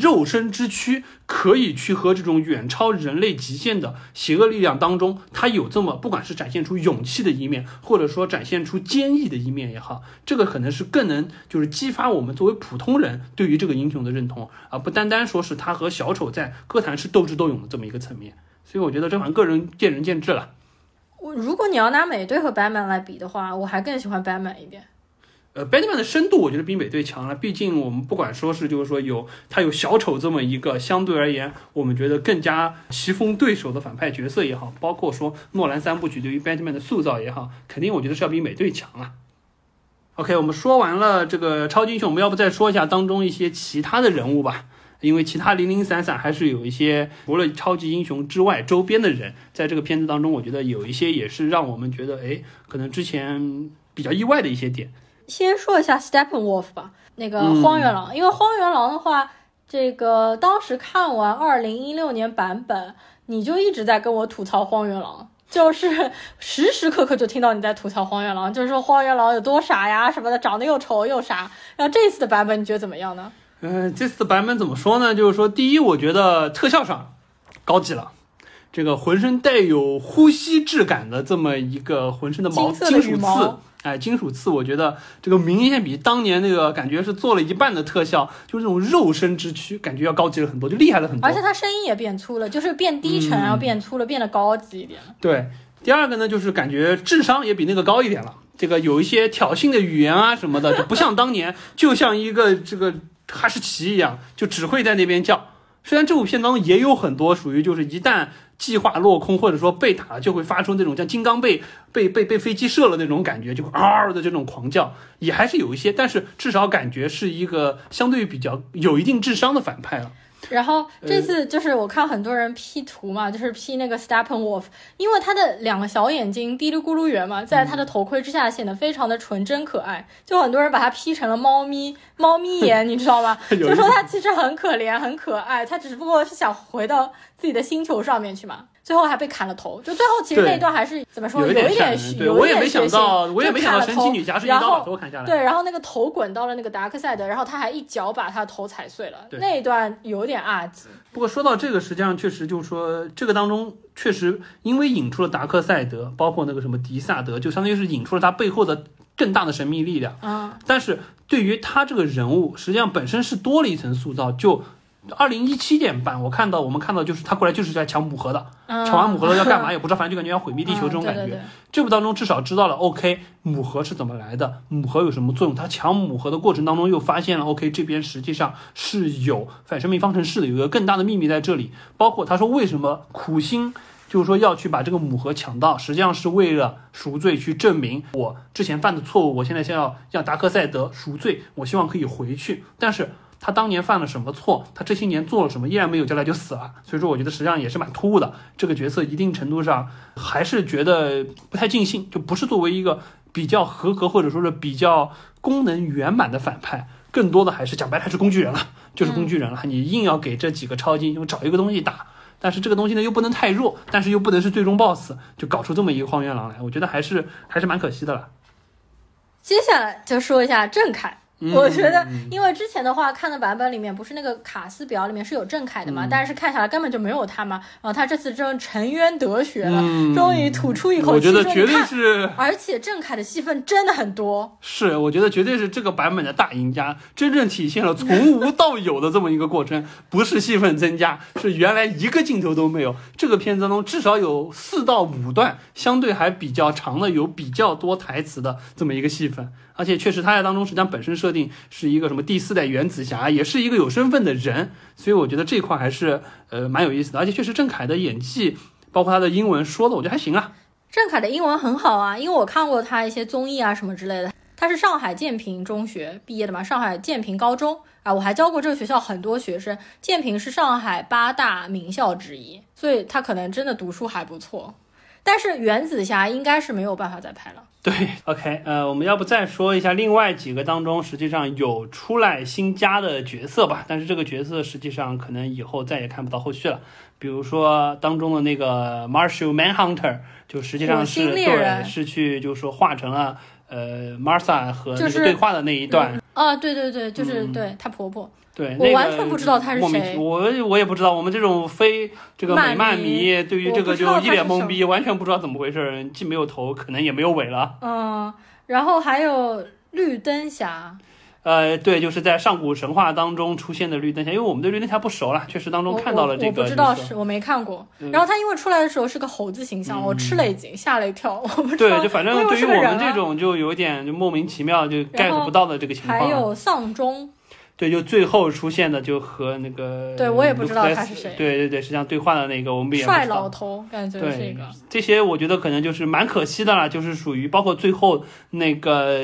肉身之躯可以去和这种远超人类极限的邪恶力量当中，他有这么不管是展现出勇气的一面，或者说展现出坚毅的一面也好，这个可能是更能就是激发我们作为普通人对于这个英雄的认同，而不单单说是他和小丑在哥谭市斗智斗勇的这么一个层面。所以我觉得这反个人见仁见智了。我如果你要拿美队和 Batman 来比的话，我还更喜欢 Batman 一点。呃，Batman 的深度我觉得比美队强了，毕竟我们不管说是就是说有他有小丑这么一个相对而言我们觉得更加棋逢对手的反派角色也好，包括说诺兰三部曲对于 Batman 的塑造也好，肯定我觉得是要比美队强啊。OK，我们说完了这个超级英雄，我们要不再说一下当中一些其他的人物吧？因为其他零零散散还是有一些除了超级英雄之外周边的人，在这个片子当中，我觉得有一些也是让我们觉得，哎，可能之前比较意外的一些点。先说一下 Steppenwolf 吧，那个嗯荒原狼，因为荒原狼的话，这个当时看完二零一六年版本，你就一直在跟我吐槽荒原狼。就是时时刻刻就听到你在吐槽荒原狼，就是说荒原狼有多傻呀什么的，长得又丑又傻。然后这次的版本你觉得怎么样呢？嗯，这次的版本怎么说呢？就是说，第一，我觉得特效上高级了，这个浑身带有呼吸质感的这么一个浑身的毛金属刺哎，金属刺，我觉得这个明显比当年那个感觉是做了一半的特效，就是这种肉身之躯，感觉要高级了很多，就厉害了很多。而且他声音也变粗了，就是变低沉，嗯然后变粗了，变得高级一点。对，第二个呢，就是感觉智商也比那个高一点了。这个有一些挑衅的语言啊什么的，就不像当年，就像一个这个哈士奇一样，就只会在那边叫。虽然这部片当中也有很多属于就是一旦计划落空或者说被打了，就会发出那种像金刚被被被被飞机射了那种感觉，就会嗷的这种狂叫，也还是有一些，但是至少感觉是一个相对于比较有一定智商的反派了。然后呃这次就是我看很多人 P 图嘛，就是 P 那个 Steppenwolf，因为他的两个小眼睛滴溜咕噜圆嘛，在他的头盔之下显得非常的纯真可爱，就很多人把他 P 成了猫咪猫咪 眼，你知道吗？就说他其实很可怜很可爱，他只不过是想回到自己的星球上面去嘛。最后还被砍了头，就最后其实那一段还是怎么说，有一一点点血，对我也没想到，腥我也没想到神奇女侠是一刀把头砍下来。对，然后那个头滚到了那个达克赛德，然后他还一脚把他的头踩碎了，那一段有点二级。不过说到这个，实际上确实就是说，这个当中确实因为引出了达克赛德，包括那个什么迪萨德，就相当于是引出了他背后的更大的神秘力量。嗯，但是对于他这个人物，实际上本身是多了一层塑造，就二零一七年版，我看到我们看到就是他过来就是在抢母盒的，嗯抢完母盒了要干嘛也不知道，反正就感觉要毁灭地球这种感觉。这部当中至少知道了，OK，母盒是怎么来的，母盒有什么作用。他抢母盒的过程当中又发现了，OK，这边实际上是有反生命方程式的，有一个更大的秘密在这里。包括他说为什么苦心。就是说要去把这个母盒抢到，实际上是为了赎罪，去证明我之前犯的错误。我现在先要让达克赛德赎罪，我希望可以回去。但是他当年犯了什么错？他这些年做了什么？依然没有交代就死了。所以说，我觉得实际上也是蛮突兀的。这个角色一定程度上还是觉得不太尽兴，就不是作为一个比较合格或者说是比较功能圆满的反派，更多的还是讲白了还是工具人了，就是工具人了。你硬要给这几个超级英雄找一个东西打。但是这个东西呢又不能太弱，但是又不能是最终 BOSS，就搞出这么一个荒原狼来，我觉得还是还是蛮可惜的了。接下来就说一下郑恺。嗯我觉得，因为之前的话看的版本里面不是那个卡斯表里面是有郑恺的嘛，但是看下来根本就没有他嘛。然后他这次真沉冤得雪了，嗯终于吐出一口我气，说觉得绝对是而且郑恺的戏份真的很多，是，我觉得绝对是这个版本的大赢家，真正体现了从无到有的这么一个过程，不是戏份增加，是原来一个镜头都没有。这个片子当中至少有四到五段相对还比较长的、有比较多台词的这么一个戏份，而且确实他在当中实际上本身设定是一个什么第四代原子侠，也是一个有身份的人，所以我觉得这块还是呃蛮有意思的，而且确实郑恺的演技，包括他的英文说的，我觉得还行啊。郑恺的英文很好啊，因为我看过他一些综艺啊什么之类的。他是上海建平中学毕业的嘛，上海建平高中啊，我还教过这个学校很多学生。建平是上海八大名校之一，所以他可能真的读书还不错。但是原子侠应该是没有办法再拍了。对，OK，呃，我们要不再说一下另外几个当中实际上有出来新加的角色吧？但是这个角色实际上可能以后再也看不到后续了。比如说当中的那个 Marshall Manhunter，就实际上是对，是去就是说化成了呃 Martha 和那个对话的那一段。啊，对对对，就是、嗯对她婆婆。对，我那个完全不知道他是谁我我也不知道，我们这种非这个美漫漫迷对于这个就一脸懵逼，完全不知道怎么回事，既没有头，可能也没有尾了。嗯，然后还有绿灯侠，呃，对，就是在上古神话当中出现的绿灯侠，因为我们对绿灯侠不熟了，确实当中看到了这个我我不知道是我没看过。嗯然后他因为出来的时候是个猴子形象，我吃了一惊，吓了一跳。我不知道，对，就反正对于我们这种就有点就莫名其妙就 get 不到的这个情况啊。还有丧钟，对，就最后出现的就和那个对我也不知道他是谁对对对，实际上对话的那个我们也不帅老头，感觉是一对个。这些，我觉得可能就是蛮可惜的啦，就是属于包括最后那个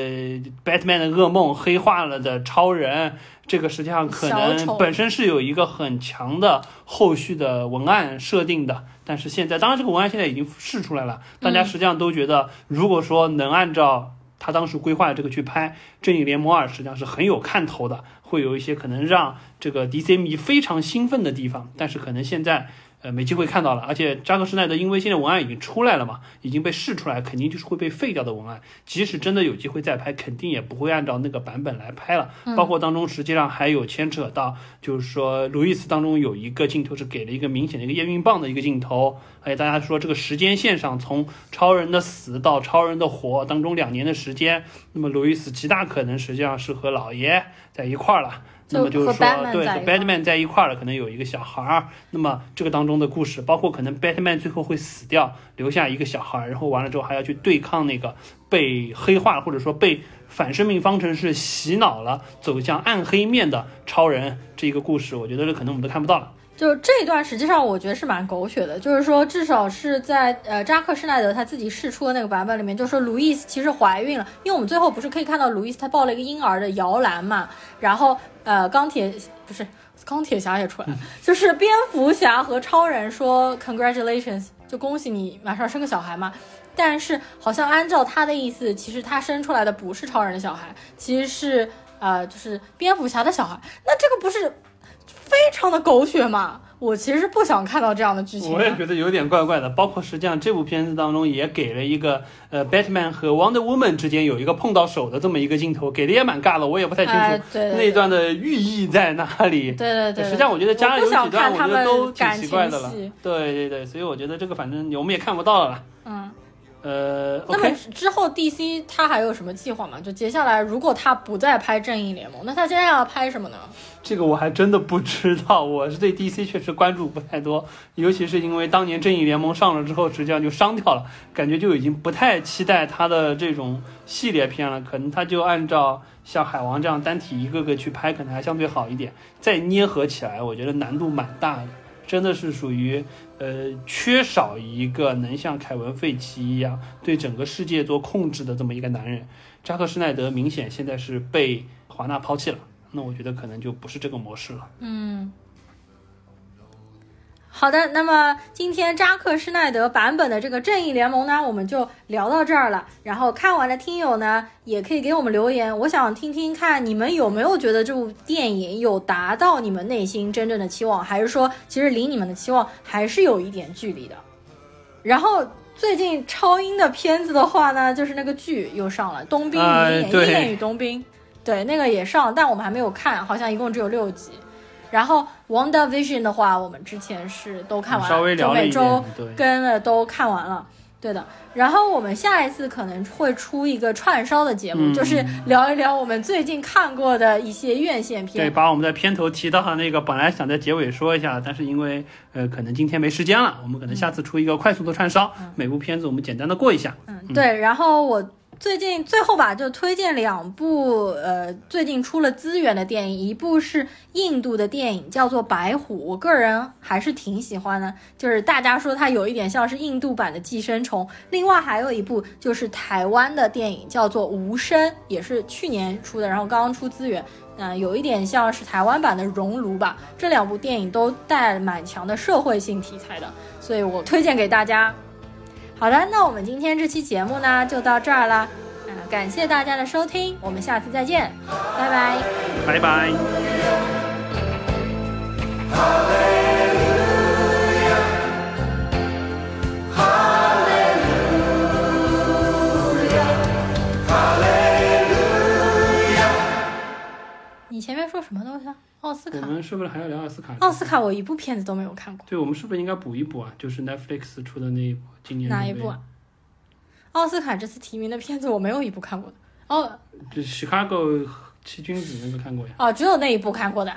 Batman 的噩梦黑化了的超人，这个实际上可能本身是有一个很强的后续的文案设定的，但是现在当然这个文案现在已经试出来了，大家实际上都觉得，如果说能按照他当时规划的这个去拍《正义联盟二》，实际上是很有看头的，会有一些可能让这个 DC 迷非常兴奋的地方，但是可能现在。呃，没机会看到了，而且扎克施奈德因为现在文案已经出来了嘛，已经被试出来，肯定就是会被废掉的文案。即使真的有机会再拍，肯定也不会按照那个版本来拍了。包括当中实际上还有牵扯到，就是说路易斯当中有一个镜头是给了一个明显的一个验孕棒的一个镜头，而且大家说这个时间线上从超人的死到超人的活当中两年的时间，那么路易斯极大可能实际上是和老爷在一块儿了。那么就是说，对，和 Batman 在一块儿了，可能有一个小孩儿。那么这个当中的故事，包括可能 Batman 最后会死掉，留下一个小孩儿，然后完了之后还要去对抗那个被黑化或者说被反生命方程式洗脑了，走向暗黑面的超人这一个故事，我觉得这可能我们都看不到了。就这一段，实际上我觉得是蛮狗血的，就是说至少是在呃扎克施耐德他自己试出的那个版本里面，就说路易斯其实怀孕了，因为我们最后不是可以看到路易斯他抱了一个婴儿的摇篮嘛，然后呃钢铁不是钢铁侠也出来了，就是蝙蝠侠和超人说 congratulations，就恭喜你马上生个小孩嘛。但是好像按照他的意思，其实他生出来的不是超人的小孩，其实是呃就是蝙蝠侠的小孩。那这个不是非常的狗血嘛？我其实是不想看到这样的剧情的。我也觉得有点怪怪的。包括实际上这部片子当中也给了一个呃，Batman 和 Wonder Woman 之间有一个碰到手的这么一个镜头，给的也蛮尬的，我也不太清楚、那一段的寓意在哪里。对对对，实际上我觉得加了几段，我觉得都挺奇怪的了。对对对，所以我觉得这个反正我们也看不到了啦。嗯，呃那么之后 DC 他还有什么计划吗？就接下来如果他不再拍正义联盟，那他接下来要拍什么呢？这个我还真的不知道。我是对 DC 确实关注不太多，尤其是因为当年正义联盟上了之后，实际上就伤掉了，感觉就已经不太期待他的这种系列片了。可能他就按照像海王这样单体一个个去拍，可能还相对好一点。再捏合起来，我觉得难度蛮大的，真的是属于呃缺少一个能像凯文·费奇一样对整个世界做控制的这么一个男人。扎克施奈德明显现在是被华纳抛弃了。那我觉得可能就不是这个模式了。嗯，好的，那么今天扎克施耐德版本的这个正义联盟呢，我们就聊到这儿了。然后看完的听友呢，也可以给我们留言，我想听听看你们有没有觉得这部电影有达到你们内心真正的期望，还是说其实离你们的期望还是有一点距离的。然后最近超英的片子的话呢，就是那个剧又上了，《冬兵啊与鹰眼》对鹰眼与冬兵，对，那个也上，但我们还没有看，好像一共只有六集。然后《Wonder Vision》的话，我们之前是都看完了，稍微聊了跟了都看完了。对的，然后我们下一次可能会出一个串烧的节目，嗯就是聊一聊我们最近看过的一些院线片对，把我们在片头提到的那个，本来想在结尾说一下，但是因为呃可能今天没时间了，我们可能下次出一个快速的串烧，每部片子我们简单的过一下。嗯，对。然后我最近最后吧，就推荐两部呃最近出了资源的电影，一部是印度的电影，叫做《白虎》，我个人还是挺喜欢的，就是大家说它有一点像是印度版的《寄生虫》。另外还有一部就是台湾的电影，叫做《无声》，也是去年出的，然后刚刚出资源。嗯、有一点像是台湾版的《熔炉》吧。这两部电影都带蛮强的社会性题材的，所以我推荐给大家。好的，那我们今天这期节目呢就到这儿了，啊、感谢大家的收听，我们下次再见，拜拜。拜拜。Hallelujah. 你前面说什么东西啊？奥斯卡，我们是不是还要聊奥斯卡？奥斯卡我一部片子都没有看过。对，我们是不是应该补一补啊？就是 Netflix 出的那一部，今年哪一部啊？奥斯卡这次提名的片子我没有一部看过的。哦，就 Chicago 七君子那个看过呀。哦，只有那一部看过的。